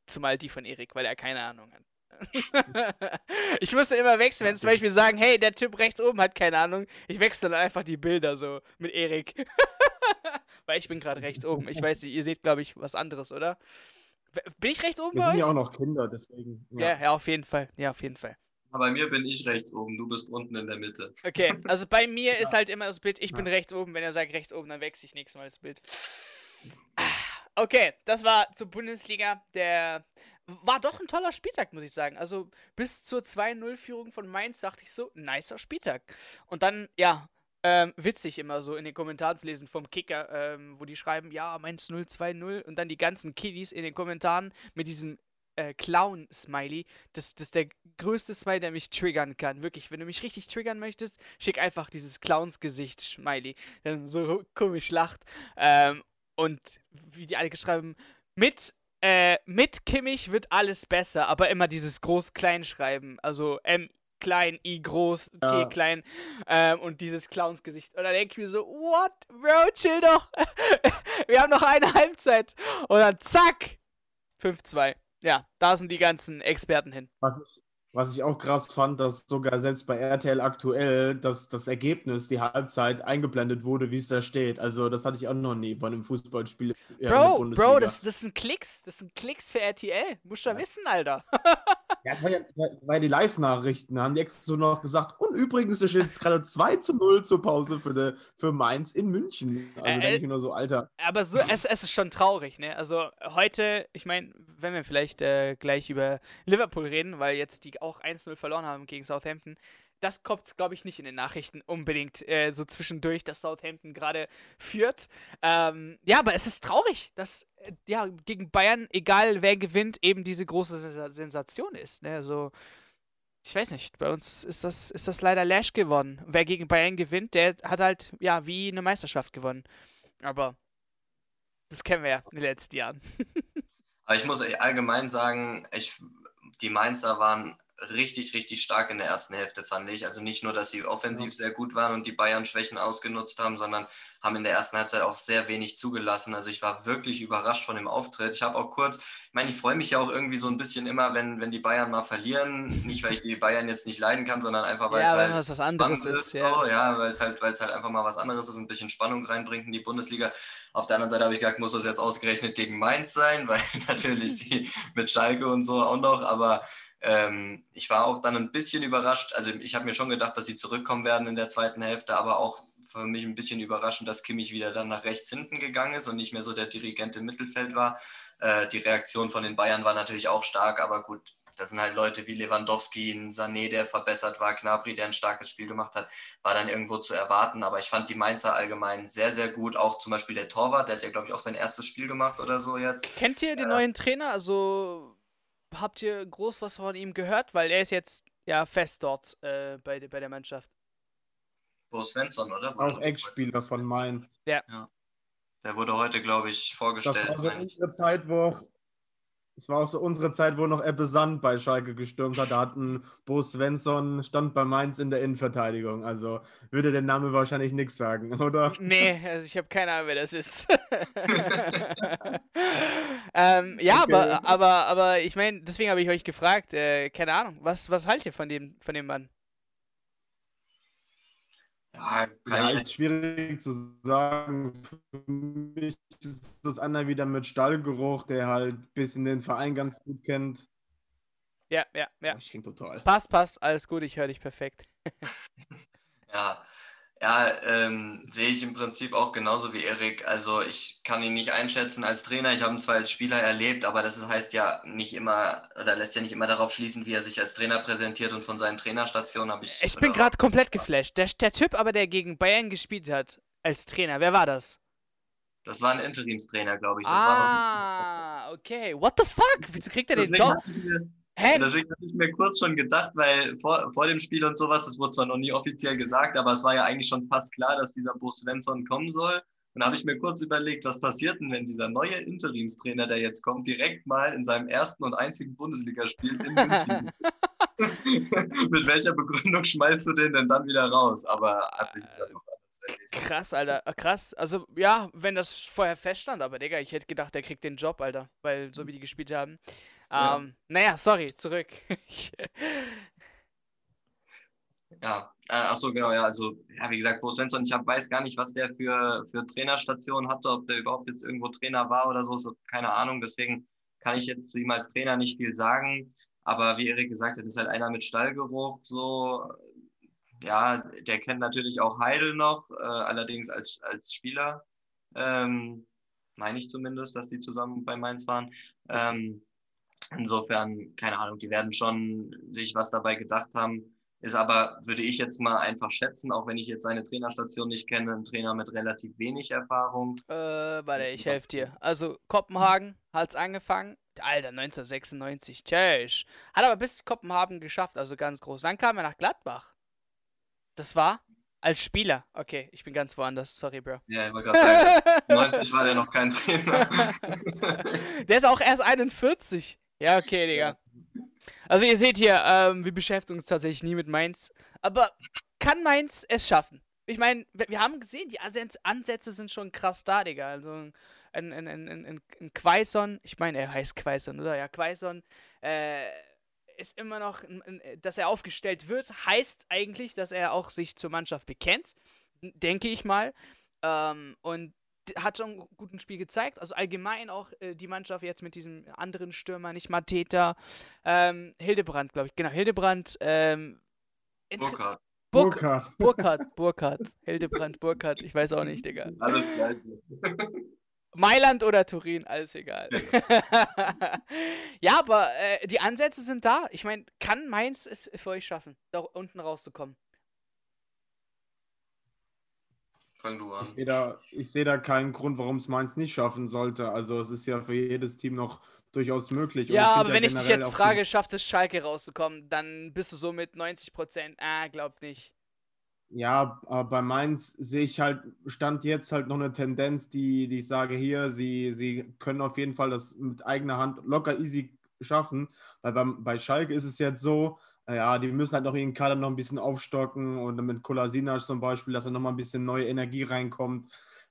Zumal die von Erik, weil er keine Ahnung hat. ich musste immer wechseln, wenn zum Beispiel sagen, hey, der Typ rechts oben hat keine Ahnung. Ich wechsle dann einfach die Bilder so mit Erik. Weil ich bin gerade rechts oben. Ich weiß nicht, ihr seht, glaube ich, was anderes, oder? Bin ich rechts oben Wir bei sind euch? ja auch noch Kinder, deswegen. ja, ja, auf jeden Fall. Ja, auf jeden Fall. Aber bei mir bin ich rechts oben, du bist unten in der Mitte. Okay, also bei mir ist halt immer das Bild, ich bin rechts oben. Wenn er sagt rechts oben, dann wechsle ich nächstes Mal das Bild. Ah, Okay, das war zur Bundesliga. Der war doch ein toller Spieltag, muss ich sagen. Also bis zur 2-0-Führung von Mainz dachte ich so, nicer Spieltag. Und dann, ja, ähm, witzig immer so in den Kommentaren zu lesen vom Kicker, ähm, wo die schreiben, ja, Mainz 0, 2-0 und dann die ganzen Kiddies in den Kommentaren mit diesem äh, Clown-Smiley. Das, das ist der größte Smiley, der mich triggern kann. Wirklich, wenn du mich richtig triggern möchtest, schick einfach dieses Clowns-Gesicht-Smiley. Dann so komisch lacht. Ähm, und wie die alle geschrieben, mit, äh, mit Kimmich wird alles besser, aber immer dieses Groß-Klein schreiben. Also M klein, I groß, Ja. T klein ähm, und dieses Clowns-Gesicht. Und dann denke ich mir so, what, Bro, chill doch. Wir haben noch eine Halbzeit. Und dann zack, 5-2. Ja, da sind die ganzen Experten hin. Was ich, was ich auch krass fand, dass sogar selbst bei RTL aktuell das, das Ergebnis, die Halbzeit eingeblendet wurde, wie es da steht. Also das hatte ich auch noch nie bei einem Fußballspiel. Bro. Bro, das, das sind Klicks. Das sind Klicks für RTL. Musst du ja wissen, Alter. Ja, das war ja, ja die Live-Nachrichten. Haben die extra so noch gesagt. Und übrigens, es steht jetzt gerade 2 zu 0 zur Pause für, de, für Mainz in München. Also Äh, denke äh, nur so, Alter. Aber so, es, es ist schon traurig, ne? Also heute, ich meine, wenn wir vielleicht äh, gleich über Liverpool reden, weil jetzt die auch 1-0 verloren haben gegen Southampton, das kommt, glaube ich, nicht in den Nachrichten unbedingt äh, so zwischendurch, dass Southampton gerade führt. Ähm, ja, aber es ist traurig, dass äh, ja gegen Bayern, egal wer gewinnt, eben diese große Sensa- Sensation ist. Ne? Also, ich weiß nicht, bei uns ist das, ist das leider Lash geworden. Wer gegen Bayern gewinnt, der hat halt, ja, wie eine Meisterschaft gewonnen. Aber das kennen wir ja in den letzten Jahren. Aber ich muss allgemein sagen, ich, die Mainzer waren richtig, richtig stark in der ersten Hälfte, fand ich. Also nicht nur, dass sie offensiv sehr gut waren und die Bayern Schwächen ausgenutzt haben, sondern haben in der ersten Halbzeit auch sehr wenig zugelassen. Also ich war wirklich überrascht von dem Auftritt. Ich habe auch kurz, ich meine, ich freue mich ja auch irgendwie so ein bisschen immer, wenn, wenn die Bayern mal verlieren. Nicht, weil ich die Bayern jetzt nicht leiden kann, sondern einfach, weil ja, es halt was was anderes spannend ist. so, Ja. ja, weil es halt, weil es halt einfach mal was anderes ist und ein bisschen Spannung reinbringt in die Bundesliga. Auf der anderen Seite habe ich gedacht, muss das jetzt ausgerechnet gegen Mainz sein, weil natürlich die mit Schalke und so auch noch, aber ähm, ich war auch dann ein bisschen überrascht. Also ich habe mir schon gedacht, dass sie zurückkommen werden in der zweiten Hälfte, aber auch für mich ein bisschen überraschend, dass Kimmich wieder dann nach rechts hinten gegangen ist und nicht mehr so der Dirigent im Mittelfeld war. Äh, die Reaktion von den Bayern war natürlich auch stark, aber gut, das sind halt Leute wie Lewandowski, ein Sané, der verbessert war, Knabri, der ein starkes Spiel gemacht hat, war dann irgendwo zu erwarten. Aber ich fand die Mainzer allgemein sehr, sehr gut. Auch zum Beispiel der Torwart, der hat ja, glaube ich, auch sein erstes Spiel gemacht oder so jetzt. Kennt ihr den neuen Trainer? Also habt ihr groß was von ihm gehört? Weil er ist jetzt ja fest dort äh, bei, bei der Mannschaft. Bo Svensson, oder? Auch Ex-Spieler von Mainz. Der wurde heute, glaube ich, Das vorgestellt. war so unsere Zeit, wo es war auch so unsere Zeit, wo noch Ebbe Sand bei Schalke gestürmt hat. Da hatten Bo Svensson stand bei Mainz in der Innenverteidigung. Also würde der Name wahrscheinlich nichts sagen, oder? Nee, also ich habe keine Ahnung, wer das ist. ähm, ja, Okay. aber, aber, aber ich meine, deswegen habe ich euch gefragt, äh, keine Ahnung, was, was haltet ihr von dem, von dem Mann? Ja, kann Ja, ich ist schwierig zu sagen. Für mich ist das einer wieder mit Stallgeruch, der halt ein bisschen den Verein ganz gut kennt. Ja, ja, ja. Ich hänge total. Passt, passt, alles gut, ich höre dich perfekt. Ja, ja ähm, sehe ich im Prinzip auch genauso wie Erik. Also ich kann ihn nicht einschätzen als Trainer. Ich habe ihn zwar als Spieler erlebt, aber das heißt ja nicht immer oder lässt ja nicht immer darauf schließen, wie er sich als Trainer präsentiert und von seinen Trainerstationen habe ich. Ich bin gerade komplett geflasht. Der, der Typ aber, der gegen Bayern gespielt hat, als Trainer, wer war das? Das war ein Interimstrainer, glaube ich. Das war Ah, okay. What the fuck? Wieso kriegt er den Job? Hä? deswegen hatte ich mir kurz schon gedacht, weil vor, vor dem Spiel und sowas, das wurde zwar noch nie offiziell gesagt, aber es war ja eigentlich schon fast klar, dass dieser Bo Svensson kommen soll. Und da habe ich mir kurz überlegt, was passiert denn, wenn dieser neue Interimstrainer, der jetzt kommt, direkt mal in seinem ersten und einzigen Bundesligaspiel in München. Mit welcher Begründung schmeißt du den denn dann wieder raus? Aber hat sich wieder anders erledigt. Krass, Alter. äh, Krass. Also, ja, wenn das vorher feststand, aber Digga, ich hätte gedacht, der kriegt den Job, Alter. Weil, so wie die gespielt haben. Ja. Ähm, naja, sorry, zurück. ja, äh, achso, genau, ja, also, ja, wie gesagt, Bo Svensson, ich hab, weiß gar nicht, was der für, für Trainerstationen hatte, ob der überhaupt jetzt irgendwo Trainer war oder so, so, keine Ahnung, deswegen kann ich jetzt zu ihm als Trainer nicht viel sagen, aber wie Erik gesagt hat, ist halt einer mit Stallgeruch, so, ja, der kennt natürlich auch Heidel noch, äh, allerdings als, als Spieler, ähm, meine ich zumindest, dass die zusammen bei Mainz waren. Ähm, insofern, keine Ahnung, die werden schon sich was dabei gedacht haben. Ist aber, würde ich jetzt mal einfach schätzen, auch wenn ich jetzt seine Trainerstation nicht kenne, ein Trainer mit relativ wenig Erfahrung. Äh, warte, ich helfe dir. Also Kopenhagen hat es angefangen. Alter, 1996, tschüss. Hat aber bis Kopenhagen geschafft, also ganz groß. Dann kam er nach Gladbach. Das war als Spieler. Okay, ich bin ganz woanders. Sorry, Bro. Ja, ich wollte gerade sagen, 90 war der noch kein Trainer. der ist auch erst 41. Ja, okay, Digga. Also ihr seht hier, ähm, wir beschäftigen uns tatsächlich nie mit Mainz. Aber kann Mainz es schaffen? Ich meine, wir haben gesehen, die Ansätze sind schon krass da, Digga. Also ein, ein, ein, ein, ein Quaison, ich meine, er heißt Quaison, oder? Ja, Quaison, äh, ist immer noch, dass er aufgestellt wird, heißt eigentlich, dass er auch sich zur Mannschaft bekennt, denke ich mal. Ähm, und hat schon ein gutes Spiel gezeigt. Also allgemein auch äh, die Mannschaft jetzt mit diesem anderen Stürmer, nicht Mateta. Ähm, Hildebrand, glaube ich. Genau, Hildebrand. Ähm, Burkhardt. Burkhardt. Burkhardt. Burkhardt. Hildebrand, Burkhardt. Ich weiß auch nicht, Digga. Alles gleich. Mailand oder Turin, alles egal. ja, aber äh, die Ansätze sind da. Ich meine, kann Mainz es für euch schaffen, da unten rauszukommen? Fang du an. Ich sehe da, seh da keinen Grund, warum es Mainz nicht schaffen sollte. Also es ist ja für jedes Team noch durchaus möglich. Ja, aber wenn ich dich jetzt frage, schafft es Schalke rauszukommen, dann bist du so mit 90 Prozent. Ah, glaub nicht. Ja, aber bei Mainz sehe ich halt, stand jetzt halt noch eine Tendenz, die, die ich sage hier, sie, sie können auf jeden Fall das mit eigener Hand locker easy schaffen. Weil bei, bei Schalke ist es jetzt so, ja, die müssen halt noch ihren Kader noch ein bisschen aufstocken und mit Kolasinac zum Beispiel, dass da nochmal ein bisschen neue Energie reinkommt.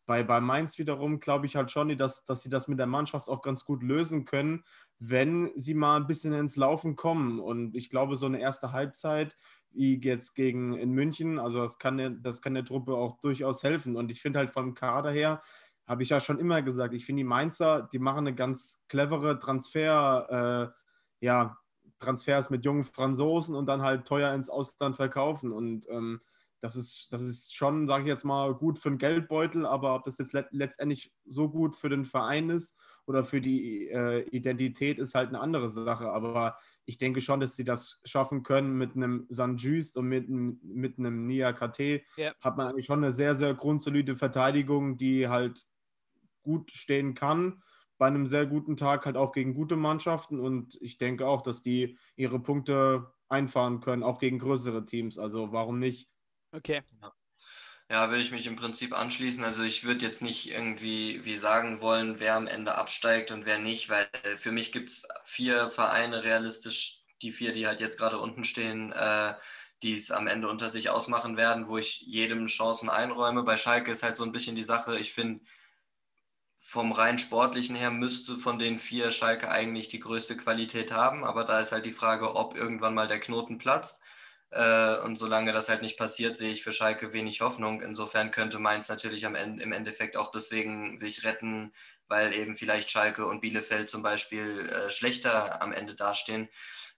Bei, bei Mainz wiederum glaube ich halt schon, dass, dass sie das mit der Mannschaft auch ganz gut lösen können, wenn sie mal ein bisschen ins Laufen kommen. Und ich glaube, so eine erste Halbzeit wie jetzt gegen in München, also das kann, der, das kann der Truppe auch durchaus helfen. Und ich finde halt vom Kader her, habe ich ja schon immer gesagt, ich finde die Mainzer, die machen eine ganz clevere Transfer, äh, ja, Transfers mit jungen Franzosen und dann halt teuer ins Ausland verkaufen. Und ähm, das, ist, das ist schon, sage ich jetzt mal, gut für den Geldbeutel, aber ob das jetzt let letztendlich so gut für den Verein ist oder für die äh, Identität, ist halt eine andere Sache. Aber ich denke schon, dass sie das schaffen können mit einem Sanjust und mit, mit einem Nia KT. Yeah. Hat man eigentlich schon eine sehr, sehr grundsolide Verteidigung, die halt gut stehen kann bei einem sehr guten Tag halt auch gegen gute Mannschaften und ich denke auch, dass die ihre Punkte einfahren können, auch gegen größere Teams. Also warum nicht? Okay. Ja. Ja, will ich mich im Prinzip anschließen. Also ich würde jetzt nicht irgendwie wie sagen wollen, wer am Ende absteigt und wer nicht, weil für mich gibt es vier Vereine realistisch, die vier, die halt jetzt gerade unten stehen, äh, die es am Ende unter sich ausmachen werden, wo ich jedem Chancen einräume. Bei Schalke ist halt so ein bisschen die Sache, ich finde, vom rein sportlichen her müsste von den vier Schalke eigentlich die größte Qualität haben, aber da ist halt die Frage, ob irgendwann mal der Knoten platzt. Äh, und solange das halt nicht passiert, sehe ich für Schalke wenig Hoffnung. Insofern könnte Mainz natürlich am Ende, im Endeffekt auch deswegen sich retten, weil eben vielleicht Schalke und Bielefeld zum Beispiel äh, schlechter am Ende dastehen.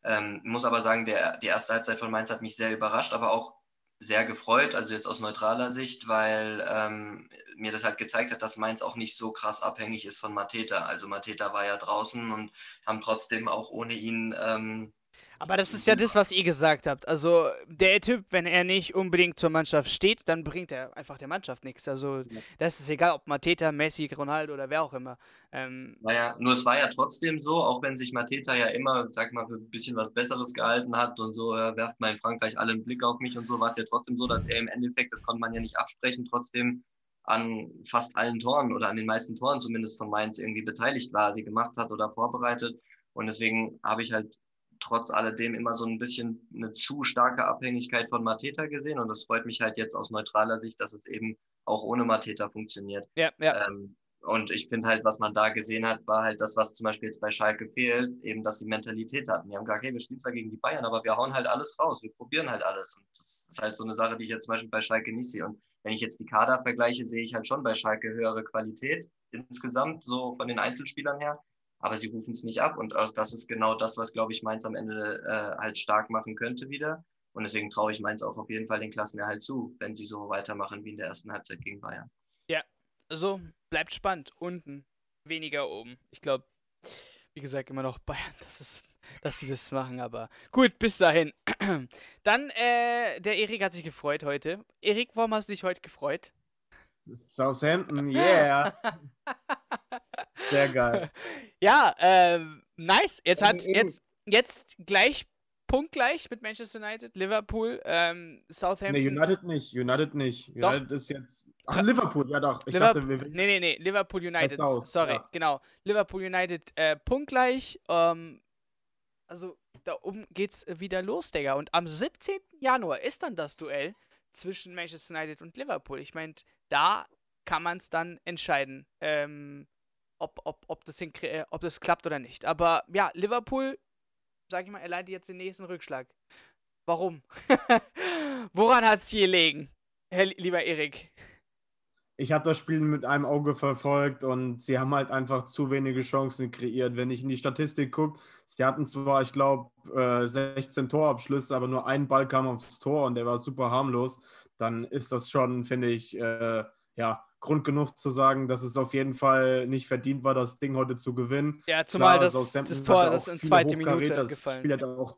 Ähm, muss aber sagen, der, die erste Halbzeit von Mainz hat mich sehr überrascht, aber auch sehr gefreut, also jetzt aus neutraler Sicht, weil ähm, mir das halt gezeigt hat, dass Mainz auch nicht so krass abhängig ist von Mateta. Also Mateta war ja draußen und haben trotzdem auch ohne ihn ähm, aber das ist ja das, was ihr gesagt habt. Also der Typ, wenn er nicht unbedingt zur Mannschaft steht, dann bringt er einfach der Mannschaft nichts. Also das ist egal, ob Mateta, Messi, Ronaldo oder wer auch immer. Ähm, naja, nur es war ja trotzdem so, auch wenn sich Mateta ja immer, sag mal, für ein bisschen was Besseres gehalten hat und so, er werft mal in Frankreich alle einen Blick auf mich und so, war es ja trotzdem so, dass er im Endeffekt, das konnte man ja nicht absprechen, trotzdem an fast allen Toren oder an den meisten Toren zumindest von Mainz irgendwie beteiligt war, sie gemacht hat oder vorbereitet. Und deswegen habe ich halt trotz alledem immer so ein bisschen eine zu starke Abhängigkeit von Mateta gesehen und das freut mich halt jetzt aus neutraler Sicht, dass es eben auch ohne Mateta funktioniert. Ja, ja. Ähm, Und ich finde halt, was man da gesehen hat, war halt das, was zum Beispiel jetzt bei Schalke fehlt, eben, dass sie Mentalität hatten. Die haben gesagt, hey, wir spielen zwar gegen die Bayern, aber wir hauen halt alles raus, wir probieren halt alles. Und das ist halt so eine Sache, die ich jetzt zum Beispiel bei Schalke nicht sehe. Und wenn ich jetzt die Kader vergleiche, sehe ich halt schon bei Schalke höhere Qualität insgesamt, so von den Einzelspielern her. Aber sie rufen es nicht ab. Und das ist genau das, was, glaube ich, Mainz am Ende äh, halt stark machen könnte wieder. Und deswegen traue ich Mainz auch auf jeden Fall den Klassenerhalt zu, wenn sie so weitermachen wie in der ersten Halbzeit gegen Bayern. Ja, so bleibt spannend. Unten, weniger oben. Ich glaube, wie gesagt, immer noch Bayern, das ist, dass sie das machen, aber gut, bis dahin. Dann, äh, der Erik hat sich gefreut heute. Erik, warum hast du dich heute gefreut? Southampton, yeah. Sehr geil. Ja, ähm, nice. Jetzt hat jetzt, jetzt gleich punktgleich mit Manchester United, Liverpool, ähm, Southampton. Nee, United nicht. United nicht. United doch. ist jetzt. Ach, Liverpool, ja doch. Ich Liverpool, dachte, wir. Nee, nee, nee. Liverpool United. Sorry, ja. genau. Liverpool United äh, punktgleich. Ähm, also da oben geht's wieder los, Digga. Und am 17. Januar ist dann das Duell zwischen Manchester United und Liverpool. Ich meine, da kann man es dann entscheiden, ähm, ob, ob, ob, das äh, ob das klappt oder nicht. Aber ja, Liverpool sag ich mal, er leidet jetzt den nächsten Rückschlag. Warum? Woran hat es hier gelegen, Herr, lieber Erik? Ich habe das Spiel mit einem Auge verfolgt und sie haben halt einfach zu wenige Chancen kreiert. Wenn ich in die Statistik gucke, sie hatten zwar, ich glaube, äh, 16 Torabschlüsse, aber nur ein Ball kam aufs Tor und der war super harmlos. Dann ist das schon, finde ich, äh, ja, Grund genug zu sagen, dass es auf jeden Fall nicht verdient war, das Ding heute zu gewinnen. Ja, zumal Klar, das, das Tor das in zweite Minute das gefallen. Spiel hat auch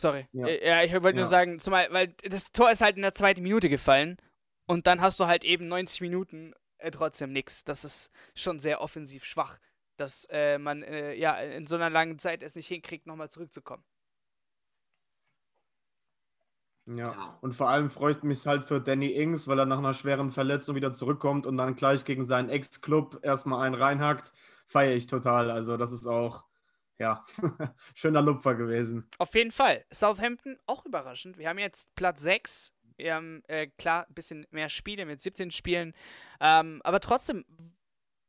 Sorry. Ja, äh, ja ich wollte ja. nur sagen, zumal, weil das Tor ist halt in der zweiten Minute gefallen und dann hast du halt eben 90 Minuten äh, trotzdem nichts. Das ist schon sehr offensiv schwach, dass äh, man äh, ja in so einer langen Zeit es nicht hinkriegt, nochmal zurückzukommen. Ja. und vor allem freut mich halt für Danny Ings, weil er nach einer schweren Verletzung wieder zurückkommt und dann gleich gegen seinen Ex-Club erstmal einen reinhackt. Feiere ich total. Also, das ist auch, ja, schöner Lupfer gewesen. Auf jeden Fall. Southampton auch überraschend. Wir haben jetzt Platz 6. Wir haben äh, klar ein bisschen mehr Spiele mit 17 Spielen. Ähm, aber trotzdem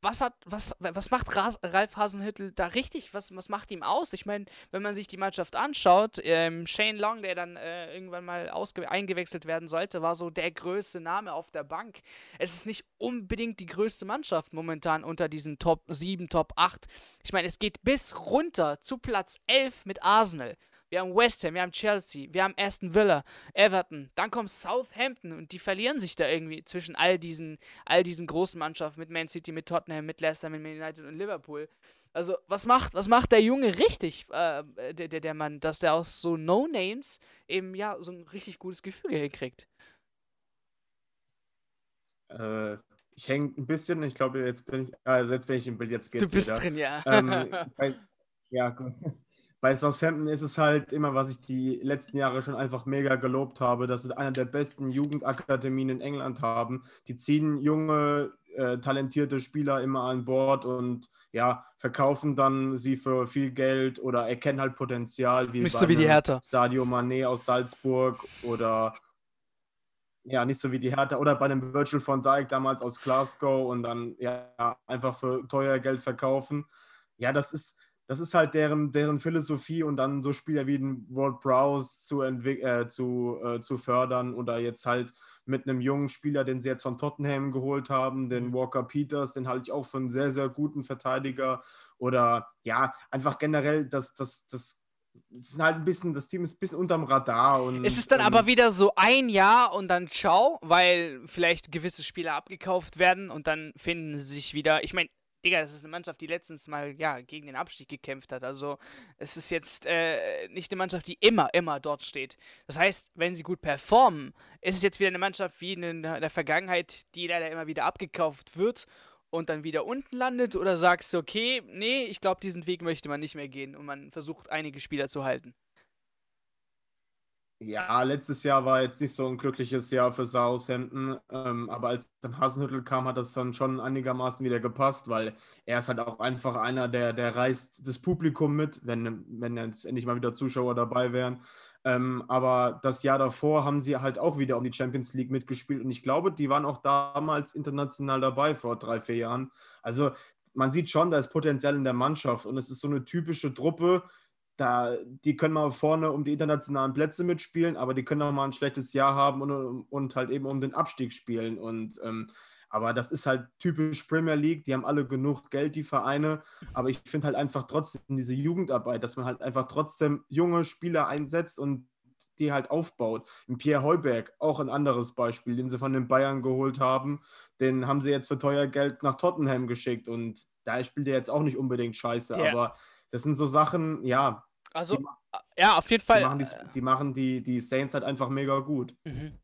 was hat, was, was macht Ralf Hasenhüttel da richtig? Was, was macht ihm aus? Ich meine, wenn man sich die Mannschaft anschaut, ähm, Shane Long, der dann äh, irgendwann mal eingewechselt werden sollte, war so der größte Name auf der Bank. Es ist nicht unbedingt die größte Mannschaft momentan unter diesen Top 7, Top 8. Ich meine, es geht bis runter zu Platz 11 mit Arsenal wir haben West Ham, wir haben Chelsea, wir haben Aston Villa, Everton, dann kommt Southampton und die verlieren sich da irgendwie zwischen all diesen, all diesen großen Mannschaften mit Man City, mit Tottenham, mit Leicester, mit Man United und Liverpool. Also, was macht, was macht der Junge richtig, äh, der, der, der Mann, dass der aus so No-Names eben ja so ein richtig gutes Gefühl hinkriegt? Äh, ich hänge ein bisschen, ich glaube, jetzt bin ich, also jetzt bin ich im Bild, jetzt geht's Du bist wieder. drin, ja. Ähm, bei, ja, gut bei Southampton ist es halt immer, was ich die letzten Jahre schon einfach mega gelobt habe, dass sie einer der besten Jugendakademien in England haben. Die ziehen junge, äh, talentierte Spieler immer an Bord und ja, verkaufen dann sie für viel Geld oder erkennen halt Potenzial, wie, nicht so wie die Hertha. Sadio Mané aus Salzburg oder ja, nicht so wie die Hertha oder bei dem Virgil von Dijk damals aus Glasgow und dann ja einfach für teuer Geld verkaufen. Ja, das ist das ist halt deren, deren Philosophie und dann so Spieler wie den Ward Browse zu, äh, zu, äh, zu fördern oder jetzt halt mit einem jungen Spieler, den sie jetzt von Tottenham geholt haben, den mhm. Walker Peters, den halte ich auch für einen sehr, sehr guten Verteidiger oder ja, einfach generell das, das, das es ist halt ein bisschen, das Team ist ein bisschen unterm Radar. Und, ist es dann aber wieder so ein Jahr und dann ciao, weil vielleicht gewisse Spieler abgekauft werden und dann finden sie sich wieder. Ich meine, Digga, das ist eine Mannschaft, die letztens mal ja, gegen den Abstieg gekämpft hat. Also es ist jetzt äh, nicht eine Mannschaft, die immer, immer dort steht. Das heißt, wenn sie gut performen, ist es jetzt wieder eine Mannschaft wie in der Vergangenheit, die leider immer wieder abgekauft wird und dann wieder unten landet? Oder sagst du, okay, nee, ich glaube, diesen Weg möchte man nicht mehr gehen und man versucht, einige Spieler zu halten? Ja, letztes Jahr war jetzt nicht so ein glückliches Jahr für Southampton, ähm, aber als dann Hasenhüttel kam, hat das dann schon einigermaßen wieder gepasst, weil er ist halt auch einfach einer, der, der reißt das Publikum mit, wenn, wenn jetzt endlich mal wieder Zuschauer dabei wären. Ähm, aber das Jahr davor haben sie halt auch wieder um die Champions League mitgespielt und ich glaube, die waren auch damals international dabei vor drei, vier Jahren. Also man sieht schon, da ist Potenzial in der Mannschaft und es ist so eine typische Truppe, da, die können mal vorne um die internationalen Plätze mitspielen, aber die können auch mal ein schlechtes Jahr haben und, und halt eben um den Abstieg spielen. Und ähm, aber das ist halt typisch Premier League, die haben alle genug Geld, die Vereine. Aber ich finde halt einfach trotzdem diese Jugendarbeit, dass man halt einfach trotzdem junge Spieler einsetzt und die halt aufbaut. In Pierre Heuberg, auch ein anderes Beispiel, den sie von den Bayern geholt haben, den haben sie jetzt für teuer Geld nach Tottenham geschickt und da spielt er jetzt auch nicht unbedingt scheiße, ja. aber das sind so Sachen, ja. Also, die, ja, auf jeden Fall. Die machen die, die, machen die, die Saints halt einfach mega gut. Mhm.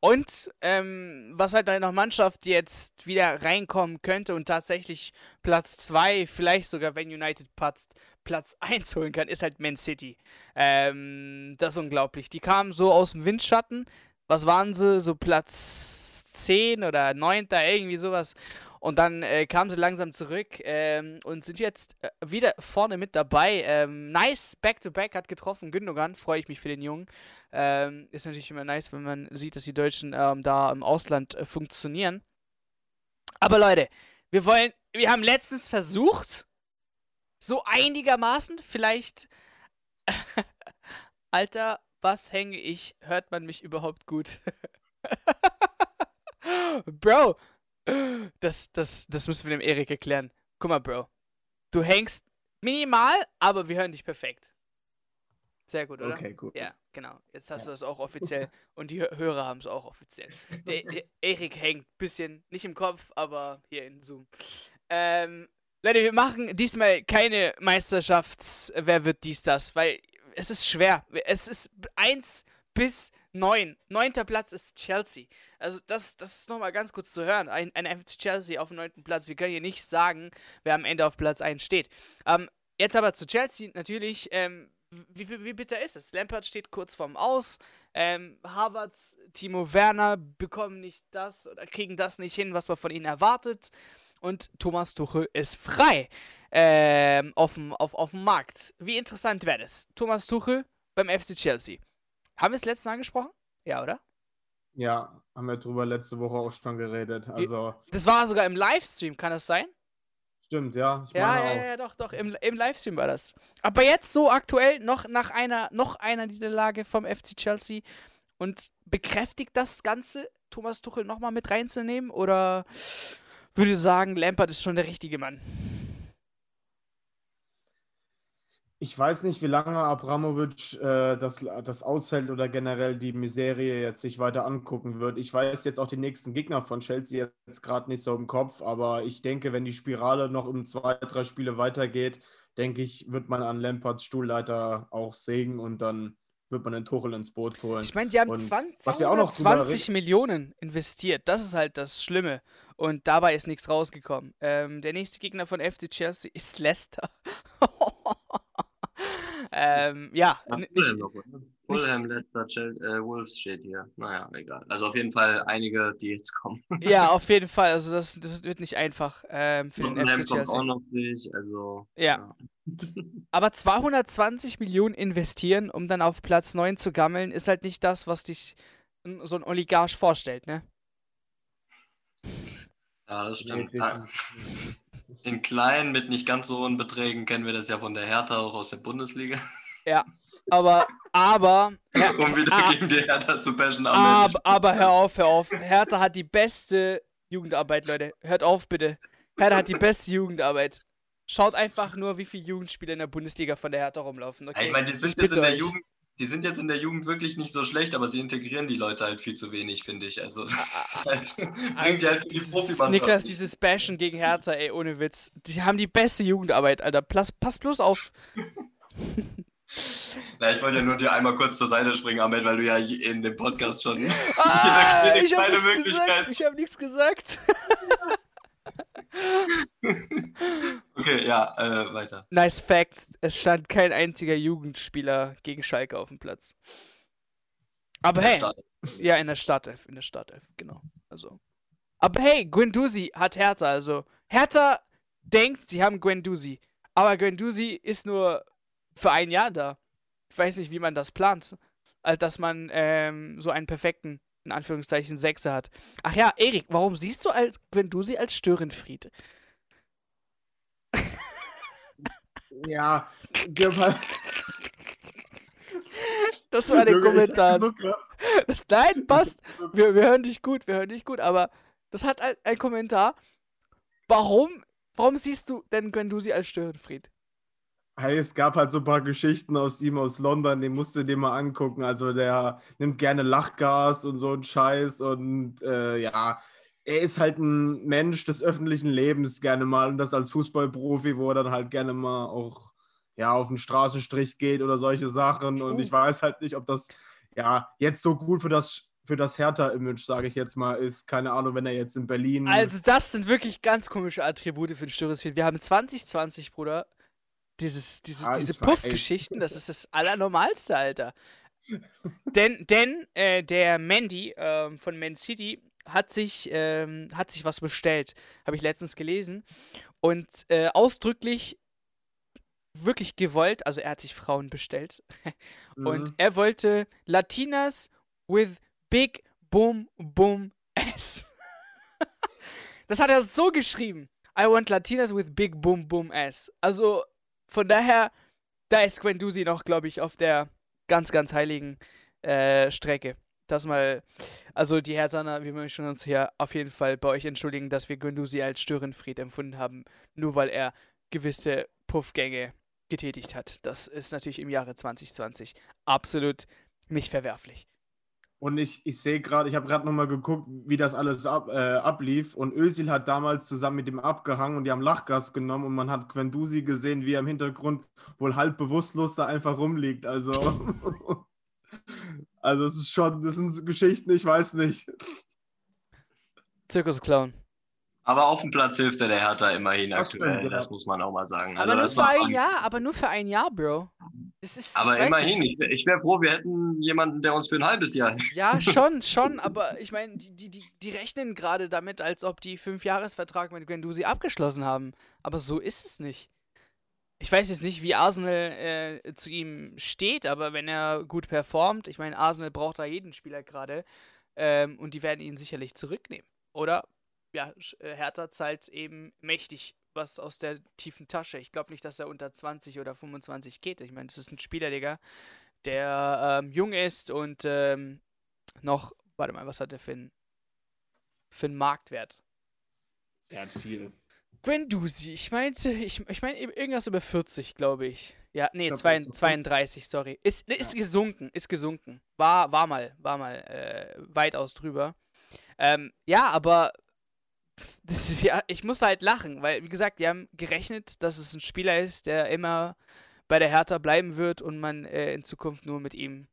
Und ähm, was halt eine Mannschaft jetzt wieder reinkommen könnte und tatsächlich Platz 2, vielleicht sogar wenn United patzt, Platz 1 holen kann, ist halt Man City. Ähm, das ist unglaublich. Die kamen so aus dem Windschatten. Was waren sie? So Platz 10 oder 9. irgendwie sowas. Und dann äh, kamen sie langsam zurück ähm, und sind jetzt äh, wieder vorne mit dabei. Ähm, nice, Back-to-Back -back hat getroffen, Gündogan, freue ich mich für den Jungen. Ähm, ist natürlich immer nice, wenn man sieht, dass die Deutschen ähm, da im Ausland äh, funktionieren. Aber Leute, wir wollen, wir haben letztens versucht, so einigermaßen, vielleicht. Alter, was hänge ich? Hört man mich überhaupt gut? Bro, das, das, das müssen wir dem Erik erklären. Guck mal, Bro. Du hängst minimal, aber wir hören dich perfekt. Sehr gut, oder? Okay, gut. Ja, genau. Jetzt hast ja. du das auch offiziell und die Hörer haben es auch offiziell. Der, der Erik hängt ein bisschen, nicht im Kopf, aber hier in Zoom. Ähm, Leute, wir machen diesmal keine Meisterschafts-, wer wird dies, das, weil es ist schwer. Es ist eins bis neun. Neunter Platz ist Chelsea. Also das, das ist nochmal ganz kurz zu hören. Ein, ein FC Chelsea auf dem neunten Platz. Wir können hier nicht sagen, wer am Ende auf Platz 1 steht. Ähm, jetzt aber zu Chelsea natürlich. Ähm, wie, wie, wie, bitter ist es? Lampard steht kurz vorm Aus. Ähm, Harvards, Timo Werner bekommen nicht das oder kriegen das nicht hin, was man von ihnen erwartet. Und Thomas Tuchel ist frei ähm, auf, dem, auf, auf dem Markt. Wie interessant wäre das? Thomas Tuchel beim FC Chelsea. Haben wir es letztens angesprochen? Ja, oder? Ja, haben wir drüber letzte Woche auch schon geredet. Also, das war sogar im Livestream, kann das sein? Stimmt, ja. ja, ja, ja, doch, doch, im, im Livestream war das. Aber jetzt so aktuell noch nach einer, noch einer Niederlage vom FC Chelsea und bekräftigt das Ganze, Thomas Tuchel nochmal mit reinzunehmen? Oder würde sagen, Lampard ist schon der richtige Mann? Ich weiß nicht, wie lange Abramovic äh, das, das aushält oder generell die Miserie jetzt sich weiter angucken wird. Ich weiß jetzt auch die nächsten Gegner von Chelsea jetzt gerade nicht so im Kopf, aber ich denke, wenn die Spirale noch um zwei, drei Spiele weitergeht, denke ich, wird man an Lampards Stuhlleiter auch sägen und dann wird man den Tuchel ins Boot holen. Ich meine, die haben und 20, was wir auch noch 20 Millionen investiert. Das ist halt das Schlimme. Und dabei ist nichts rausgekommen. Ähm, der nächste Gegner von FC Chelsea ist Leicester. Ähm, ja. ja nicht, Fulham, Leicester, äh, Wolves steht hier. Naja, egal. Also auf jeden Fall einige, die jetzt kommen. ja, auf jeden Fall. Also das, das wird nicht einfach ähm, für den FC Chelsea. auch noch nicht. Also, ja. ja. Aber 220 Millionen investieren, um dann auf Platz 9 zu gammeln, ist halt nicht das, was dich so ein Oligarch vorstellt, ne? Ja, das stimmt. In kleinen, mit nicht ganz so hohen Beträgen kennen wir das ja von der Hertha auch aus der Bundesliga. Ja, aber, aber. um wieder ah, gegen die Hertha zu bashen. Aber, aber hör auf, hör auf. Hertha hat die beste Jugendarbeit, Leute. Hört auf, bitte. Hertha hat die beste Jugendarbeit. Schaut einfach nur, wie viele Jugendspieler in der Bundesliga von der Hertha rumlaufen. Okay? ich meine, die sind jetzt in der Jugend die sind jetzt in der Jugend wirklich nicht so schlecht, aber sie integrieren die Leute halt viel zu wenig, finde ich. Also das ah, ist halt, bringt die halt die Profimannschaft. Niklas, dieses Bashen gegen Hertha, ey, ohne Witz. Die haben die beste Jugendarbeit, Alter. Pass, pass bloß auf. Na, ich wollte ja nur dir einmal kurz zur Seite springen, Ahmed, weil du ja in dem Podcast schon. Ah, ich habe nichts gesagt. Ich habe nichts gesagt. Ja, äh, weiter. Nice Fact: Es stand kein einziger Jugendspieler gegen Schalke auf dem Platz. Aber hey, ja, in der Startelf, in der Startelf, genau. Also. Aber hey, Guendouzi hat Hertha, also. Hertha denkt, sie haben Guendouzi. Aber Guendouzi ist nur für ein Jahr da. Ich weiß nicht, wie man das plant. als dass man ähm, so einen perfekten, in Anführungszeichen, Sechser hat. Ach ja, Erik, warum siehst du, als, sie als Störenfried? Ja. Das war der Kommentar. So krass. Das, nein, passt. Wir, wir hören dich gut, wir hören dich gut, aber das hat ein, ein Kommentar. Warum, warum siehst du denn Gwendusi als Störenfried? Hey, es gab halt so ein paar Geschichten aus ihm aus London, den musst du dir mal angucken. Also der nimmt gerne Lachgas und so ein Scheiß und äh, ja, er ist halt ein Mensch des öffentlichen Lebens gerne mal und das als Fußballprofi, wo er dann halt gerne mal auch ja, auf den Straßenstrich geht oder solche Sachen und ich weiß halt nicht, ob das ja jetzt so gut für das für das Hertha-Image, sage ich jetzt mal, ist. Keine Ahnung, wenn er jetzt in Berlin. Also, das sind wirklich ganz komische Attribute für den Störenfried. Wir haben 2020, Bruder. Dieses, dieses, Ah, diese. Puff-Geschichten, das ist das Allernormalste, Alter. denn denn äh, der Mandy ähm, von Man City hat sich, ähm, hat sich was bestellt. Habe ich letztens gelesen. Und äh, ausdrücklich wirklich gewollt, also er hat sich Frauen bestellt. Mhm. Und er wollte Latinas with big boom boom ass. das hat er so geschrieben. I want Latinas with big boom boom ass. Also von daher, da ist Gwendusi noch, glaube ich, auf der ganz, ganz heiligen äh, Strecke. Das mal, also die Herzaner, wir möchten uns hier auf jeden Fall bei euch entschuldigen, dass wir Gwendusi als Störenfried empfunden haben, nur weil er gewisse Puffgänge getätigt hat. Das ist natürlich im Jahre 2020 absolut nicht verwerflich. Und ich, ich sehe gerade, ich habe gerade nochmal geguckt, wie das alles ab, äh, ablief. Und Özil hat damals zusammen mit ihm abgehangen und die haben Lachgas genommen und man hat Quendusi gesehen, wie er im Hintergrund wohl halb bewusstlos da einfach rumliegt. Also, also es ist schon, das sind Geschichten, ich weiß nicht. Zirkusclown. Aber auf dem Platz hilft er der Hertha immerhin Das aktuell, stimmt, ja. das muss man auch mal sagen. Aber Also nur das für war ein Jahr, aber nur für ein Jahr, Bro. Ist, Aber ich immerhin, nicht. ich, ich wäre froh, wir hätten jemanden, der uns für ein halbes Jahr hilft. Ja, schon, schon, aber ich meine, die, die, die, die rechnen gerade damit, als ob die Fünfjahresvertrag mit Guendouzi abgeschlossen haben. Aber so ist es nicht. Ich weiß jetzt nicht, wie Arsenal äh, zu ihm steht, aber wenn er gut performt, ich meine, Arsenal braucht da jeden Spieler gerade ähm, und die werden ihn sicherlich zurücknehmen. Oder, ja, äh, Hertha zahlt eben mächtig was aus der tiefen Tasche. Ich glaube nicht, dass er unter 20 oder 25 geht. Ich meine, das ist ein Spieler, Digga, der ähm, jung ist und ähm, noch, warte mal, was hat er für einen für einen Marktwert? Er hat viel. Gwendusi, ich meinte, ich, ich meine irgendwas über 40, glaube ich. Ja, nee, glaub, zwei, das ist so 32, sorry. Ist, ist gesunken, ist gesunken. War, war mal, war mal äh, weitaus drüber. Ähm, ja, aber ist- ja, ich muss halt lachen, weil, wie gesagt, die haben gerechnet, dass es ein Spieler ist, der immer bei der Hertha bleiben wird und man äh, in Zukunft nur mit ihm